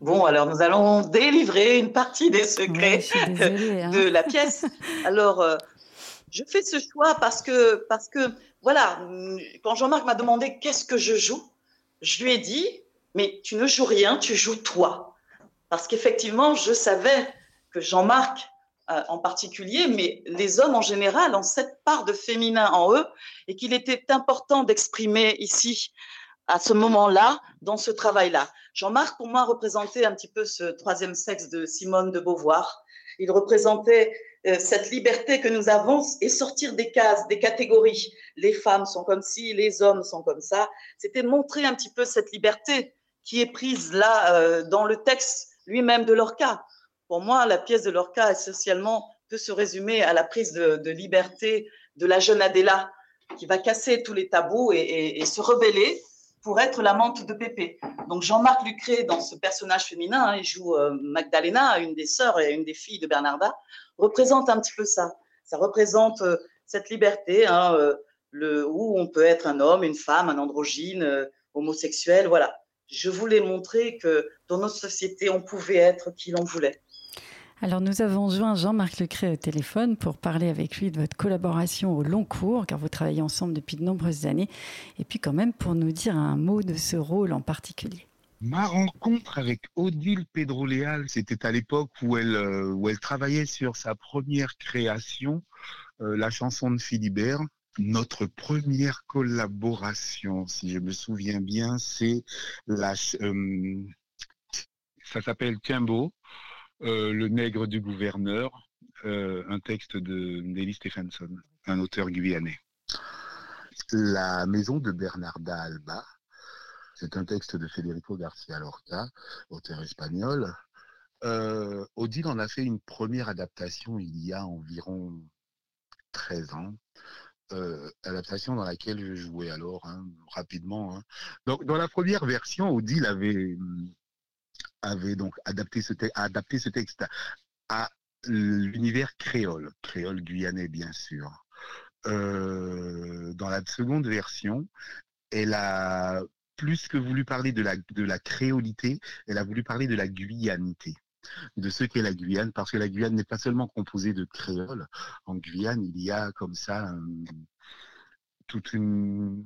Bon, alors nous allons délivrer une partie des secrets hein. de la pièce. Alors, euh, je fais ce choix parce que, parce que, voilà, quand Jean-Marc m'a demandé qu'est-ce que je joue, je lui ai dit, mais tu ne joues rien, tu joues toi. Parce qu'effectivement, je savais que Jean-Marc euh, en particulier, mais les hommes en général ont cette part de féminin en eux et qu'il était important d'exprimer ici à ce moment-là, dans ce travail-là. Jean-Marc, pour moi, représentait un petit peu ce troisième sexe de Simone de Beauvoir. Il représentait euh, cette liberté que nous avons et sortir des cases, des catégories. Les femmes sont comme ci, les hommes sont comme ça. C'était montrer un petit peu cette liberté qui est prise là euh, dans le texte lui-même de Lorca. Pour moi, la pièce de Lorca, essentiellement, peut se résumer à la prise de, liberté de la jeune Adéla, qui va casser tous les tabous et se rebeller pour être l'amante de Pépé. Donc Jean-Marc Lucré, dans ce personnage féminin, hein, il joue euh, Magdalena, une des sœurs et une des filles de Bernarda, représente un petit peu ça. Ça représente euh, cette liberté hein, euh, où on peut être un homme, une femme, un androgyne, homosexuel. Voilà. Je voulais montrer que dans notre société, on pouvait être qui l'on voulait. Alors nous avons joint Jean-Marc Lecré au téléphone pour parler avec lui de votre collaboration au long cours, car vous travaillez ensemble depuis de nombreuses années, et puis quand même pour nous dire un mot de ce rôle en particulier. Ma rencontre avec Odile Pedro-Léal, c'était à l'époque où elle, euh, où elle travaillait sur sa première création, euh, la chanson de Philibert. Notre première collaboration, si je me souviens bien, c'est la, euh, ça s'appelle Timbo. Euh, le nègre du gouverneur, euh, un texte de Nelly Stephenson, un auteur guyanais. La maison de Bernarda Alba, c'est un texte de Federico Garcia Lorca, auteur espagnol. Euh, Odile en a fait une première adaptation il y a environ 13 ans. adaptation dans laquelle je jouais alors, hein, rapidement. Hein. Donc, dans la première version, Odile avait avait donc adapté ce, texte à l'univers créole, créole guyanais bien sûr. Euh, dans la seconde version, elle a plus que voulu parler de la, de la créolité, elle a voulu parler de la guyanité de ce qu'est la Guyane, parce que la Guyane n'est pas seulement composée de créoles. En Guyane, il y a comme ça toute une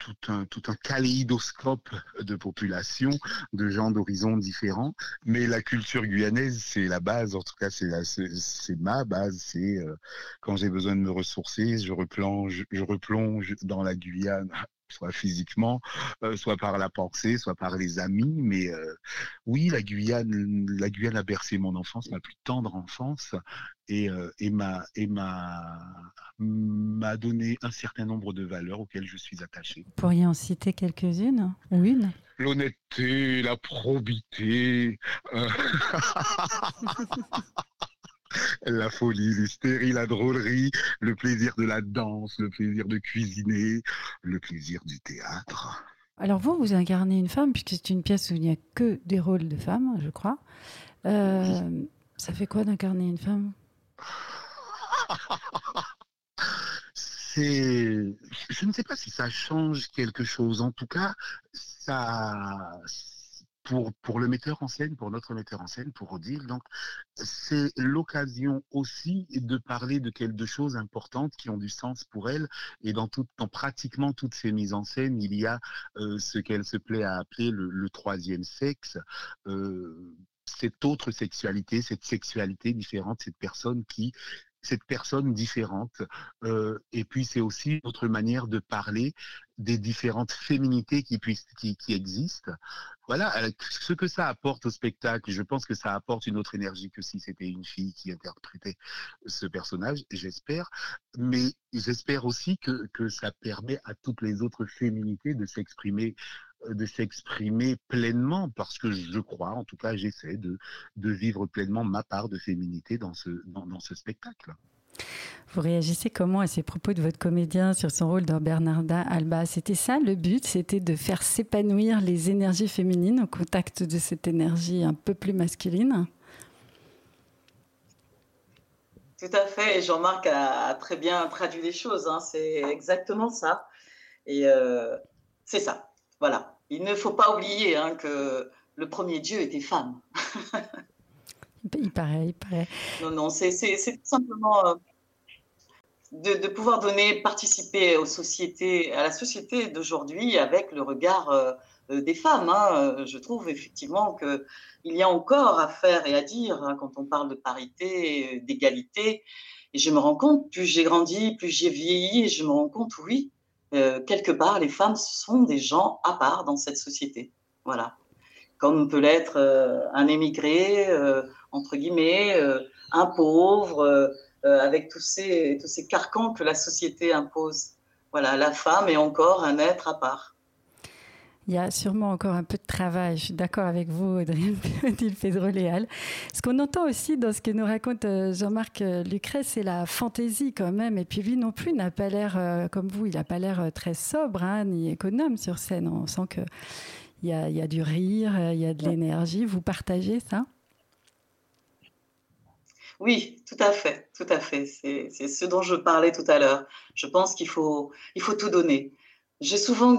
tout un, tout un kaléidoscope de population, de gens d'horizons différents. Mais la culture guyanaise, c'est la base, en tout cas, c'est ma base. C'est euh, quand j'ai besoin de me ressourcer, je replonge, je replonge dans la Guyane soit physiquement, euh, soit par la pensée, soit par les amis. Mais euh, oui, la Guyane, la Guyane a bercé mon enfance, ma plus tendre enfance, et, et m'a donné un certain nombre de valeurs auxquelles je suis attaché. Vous pourriez en citer quelques-unes ou une? L'honnêteté, la probité. la folie, l'hystérie, la drôlerie, le plaisir de la danse, le plaisir de cuisiner, le plaisir du théâtre. Alors vous, vous incarnez une femme, puisque c'est une pièce où il n'y a que des rôles de femmes, je crois. Euh, ça fait quoi d'incarner une femme? Je ne sais pas si ça change quelque chose. En tout cas, ça, pour, le metteur en scène, pour notre metteur en scène, pour Odile. Donc, c'est l'occasion aussi de parler de, quelque, choses importantes qui ont du sens pour elle. Et dans, tout, dans pratiquement toutes ces mises en scène, il y a euh, ce qu'elle se plaît à appeler le, troisième sexe. Euh, cette autre sexualité, cette sexualité différente, cette personne qui cette personne différente. Euh, et puis c'est aussi notre manière de parler des différentes féminités qui existent. Voilà ce que ça apporte au spectacle. Je pense que ça apporte une autre énergie que si c'était une fille qui interprétait ce personnage. J'espère, mais j'espère aussi que ça permet à toutes les autres féminités de s'exprimer de s'exprimer pleinement parce que je crois, en tout cas j'essaie de, de vivre pleinement ma part de féminité dans ce, dans, dans ce spectacle. Vous réagissez comment à ces propos de votre comédien sur son rôle dans Bernarda Alba? C'était ça le but, c'était de faire s'épanouir les énergies féminines au contact de cette énergie un peu plus masculine? Tout à fait, et Jean-Marc a, très bien traduit les choses, hein. c'est exactement ça. Et euh, c'est ça, voilà. Il ne faut pas oublier hein, que le premier Dieu était femme. il paraît, il paraît. Non, non, c'est tout simplement euh, de, pouvoir donner, participer aux sociétés, à la société d'aujourd'hui avec le regard euh, euh, des femmes. Hein. Je trouve effectivement qu'il y a encore à faire et à dire hein, quand on parle de parité, d'égalité. Et je me rends compte, plus j'ai grandi, plus j'ai vieilli, et je me rends compte, oui, euh, quelque part, les femmes sont des gens à part dans cette société. Voilà. Comme peut l'être euh, un émigré, euh, entre guillemets, un pauvre, avec tous ces, tous ces carcans que la société impose. Voilà, la femme est encore un être à part. Il y a sûrement encore un peu de travail. Je suis d'accord avec vous, Odile Pedro-Léal. Ce qu'on entend aussi dans ce que nous raconte euh, Jean-Marc euh, Lucret, c'est la fantaisie quand même. Et puis lui non plus n'a pas l'air, euh, comme vous, il n'a pas l'air très sobre hein, ni économe sur scène. On sent qu'il y a, y a du rire, il y a de l'énergie. Vous partagez ça? Oui, tout à fait, tout à fait. C'est ce dont je parlais tout à l'heure. Je pense qu'il faut, il faut tout donner. J'ai souvent,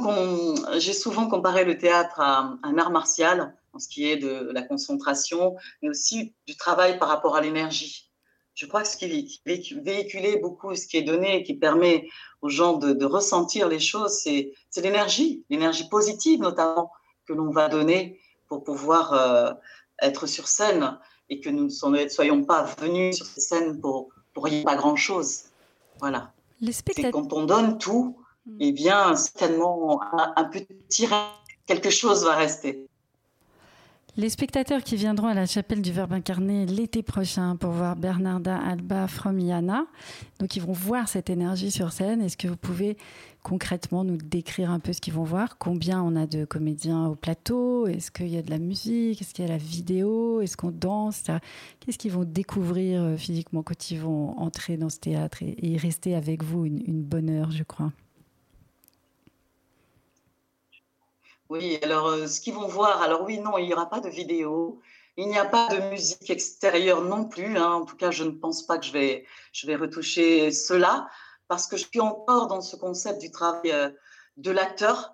souvent, comparé le théâtre à un art martial, en ce qui est de la concentration, mais aussi du travail par rapport à l'énergie. Je crois que ce qui véhiculait beaucoup, ce qui est donné et qui permet aux gens de, ressentir les choses, c'est l'énergie, l'énergie positive notamment que l'on va donner pour pouvoir euh, être sur scène et que nous ne soyons pas venus sur ces scènes pour, pour rien, pas grand-chose. Voilà. C'est quand on donne tout, eh bien, certainement, un, petit quelque chose va rester. Les spectateurs qui viendront à la chapelle du Verbe incarné l'été prochain pour voir Bernarda Alba from Yana, donc ils vont voir cette énergie sur scène. Est-ce que vous pouvez concrètement nous décrire un peu ce qu'ils vont voir? Combien on a de comédiens au plateau? Est-ce qu'il y a de la musique? Est-ce qu'il y a la vidéo? Est-ce qu'on danse? Qu'est-ce qu'ils vont découvrir euh, physiquement quand ils vont entrer dans ce théâtre et, rester avec vous une bonne heure, je crois? Oui, alors euh, ce qu'ils vont voir, alors oui, non, il n'y aura pas de vidéo. Il n'y a pas de musique extérieure non plus. Hein. En tout cas, je ne pense pas que je vais, je vais retoucher cela parce que je suis encore dans ce concept du travail euh, de l'acteur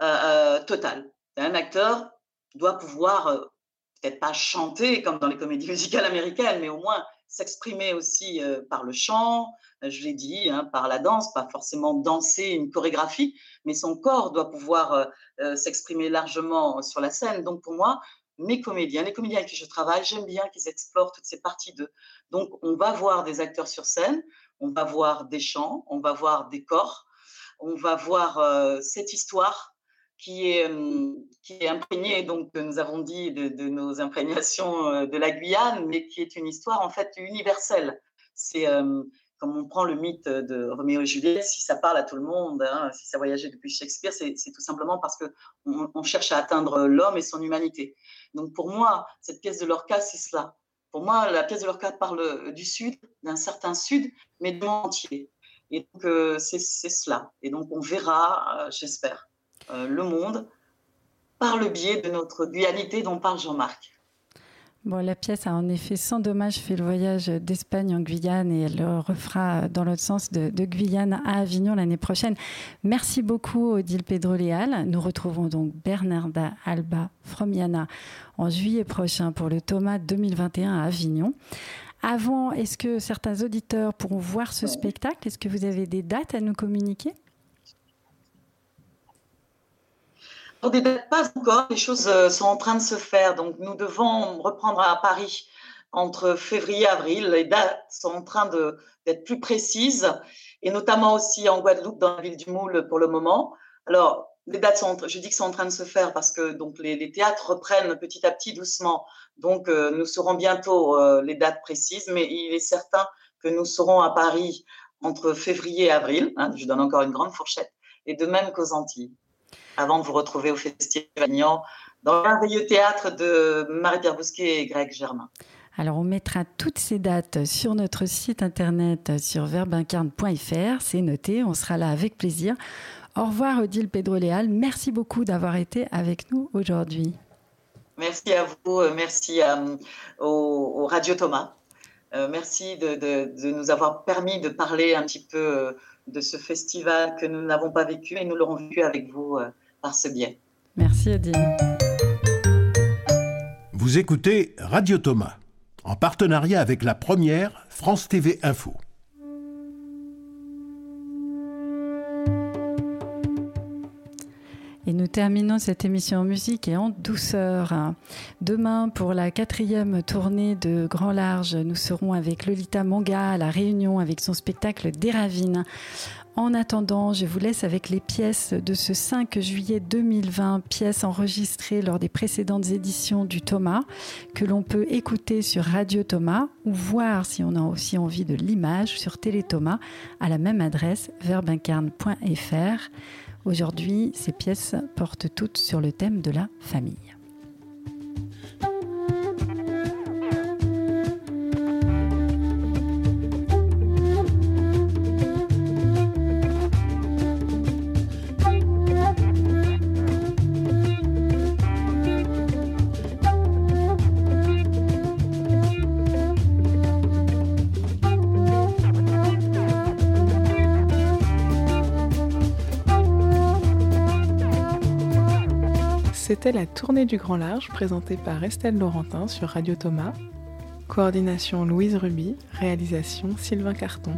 euh, total. Un acteur doit pouvoir peut-être pas chanter comme dans les comédies musicales américaines, mais au moins s'exprimer aussi par le chant, je l'ai dit, hein, par la danse, pas forcément danser une chorégraphie, mais son corps doit pouvoir s'exprimer largement sur la scène. Donc pour moi, mes comédiens, les comédiens avec qui je travaille, j'aime bien qu'ils explorent toutes ces parties d'eux. Donc on va voir des acteurs sur scène, on va voir des chants, on va voir des corps, on va voir cette histoire qui est, qui est imprégnée, donc nous avons dit, de, de, nos imprégnations de la Guyane, mais qui est une histoire en fait universelle. C'est comme on prend le mythe de Roméo et Juliette, si ça parle à tout le monde, hein, si ça voyageait depuis Shakespeare, c'est tout simplement parce qu'on on cherche à atteindre l'homme et son humanité. Donc pour moi, cette pièce de Lorca, c'est cela. Pour moi, la pièce de Lorca parle du Sud, d'un certain Sud, mais du monde entier. Et donc c'est cela. Et donc on verra, j'espère, le monde par le biais de notre guyanité dont parle Jean-Marc. Bon, la pièce a en effet sans dommage fait le voyage d'Espagne en Guyane et elle le refera dans l'autre sens de, Guyane à Avignon l'année prochaine. Merci beaucoup Odile Pedro-Léal. Nous retrouvons donc Bernarda Alba Fromiana en juillet prochain pour le Thomas 2021 à Avignon. Avant, est-ce que certains auditeurs pourront voir ce spectacle? Est-ce que vous avez des dates à nous communiquer? On ne pas encore, les choses euh, sont en train de se faire. Donc, nous devons reprendre à Paris entre février et avril. Les dates sont en train d'être plus précises, et notamment aussi en Guadeloupe, dans la ville du Moule pour le moment. Alors, les dates sont, je dis que sont en train de se faire parce que donc les, théâtres reprennent petit à petit, doucement. Donc, euh, nous saurons bientôt euh, les dates précises, mais il est certain que nous serons à Paris entre février et avril. Hein, je donne encore une grande fourchette, et de même qu'aux Antilles. Avant de vous retrouver au Festival dans le merveilleux théâtre de Marie-Pierre Bousquet et Greg Germain. Alors on mettra toutes ces dates sur notre site internet sur verbincarne.fr, c'est noté, on sera là avec plaisir. Au revoir Odile Pedro-Léal, merci beaucoup d'avoir été avec nous aujourd'hui. Merci à vous, euh, merci euh, au, Radio Thomas. Euh, merci de, nous avoir permis de parler un petit peu de ce festival que nous n'avons pas vécu et nous l'aurons vécu avec vous par ce biais. Merci Odile. Vous écoutez Radio Thomas, en partenariat avec la première France TV Info. Et nous terminons cette émission en musique et en douceur. Demain, pour la quatrième tournée de Grand Large, nous serons avec Lolita Manga à La Réunion avec son spectacle Des Ravines. En attendant, je vous laisse avec les pièces de ce 5 juillet 2020, pièces enregistrées lors des précédentes éditions du Thomas, que l'on peut écouter sur Radio Thomas ou voir si on a aussi envie de l'image sur Télé Thomas à la même adresse verbincarne.fr. Aujourd'hui, ces pièces portent toutes sur le thème de la famille. C'était la tournée du Grand Large présentée par Estelle Laurentin sur Radio Thomas. Coordination Louise Ruby, réalisation Sylvain Carton.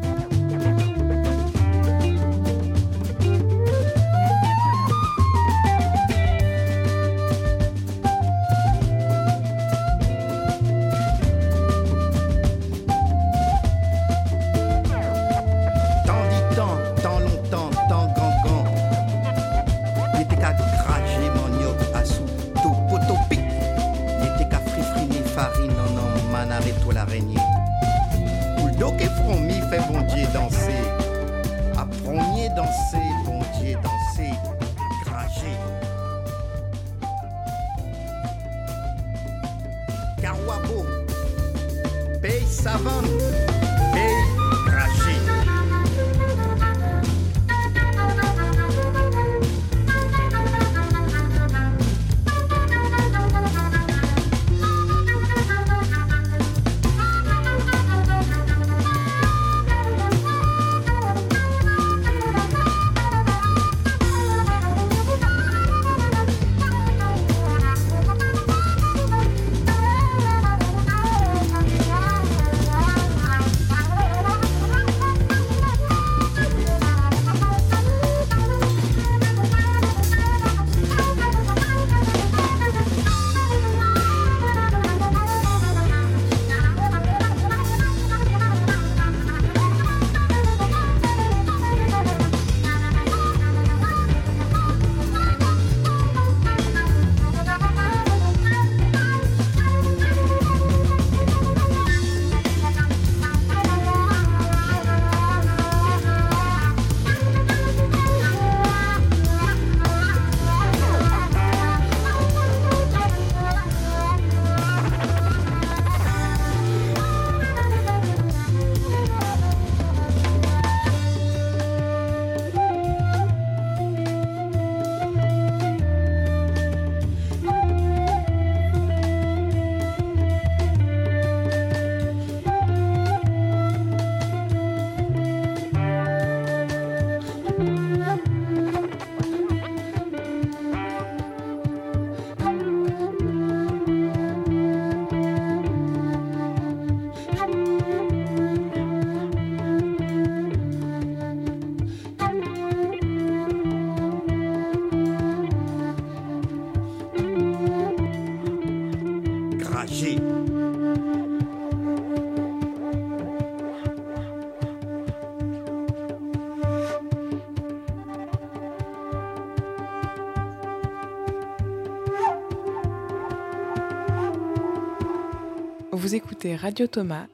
Écoutez Radio Thomas,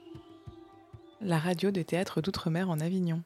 la radio de théâtre d'outre-mer en Avignon.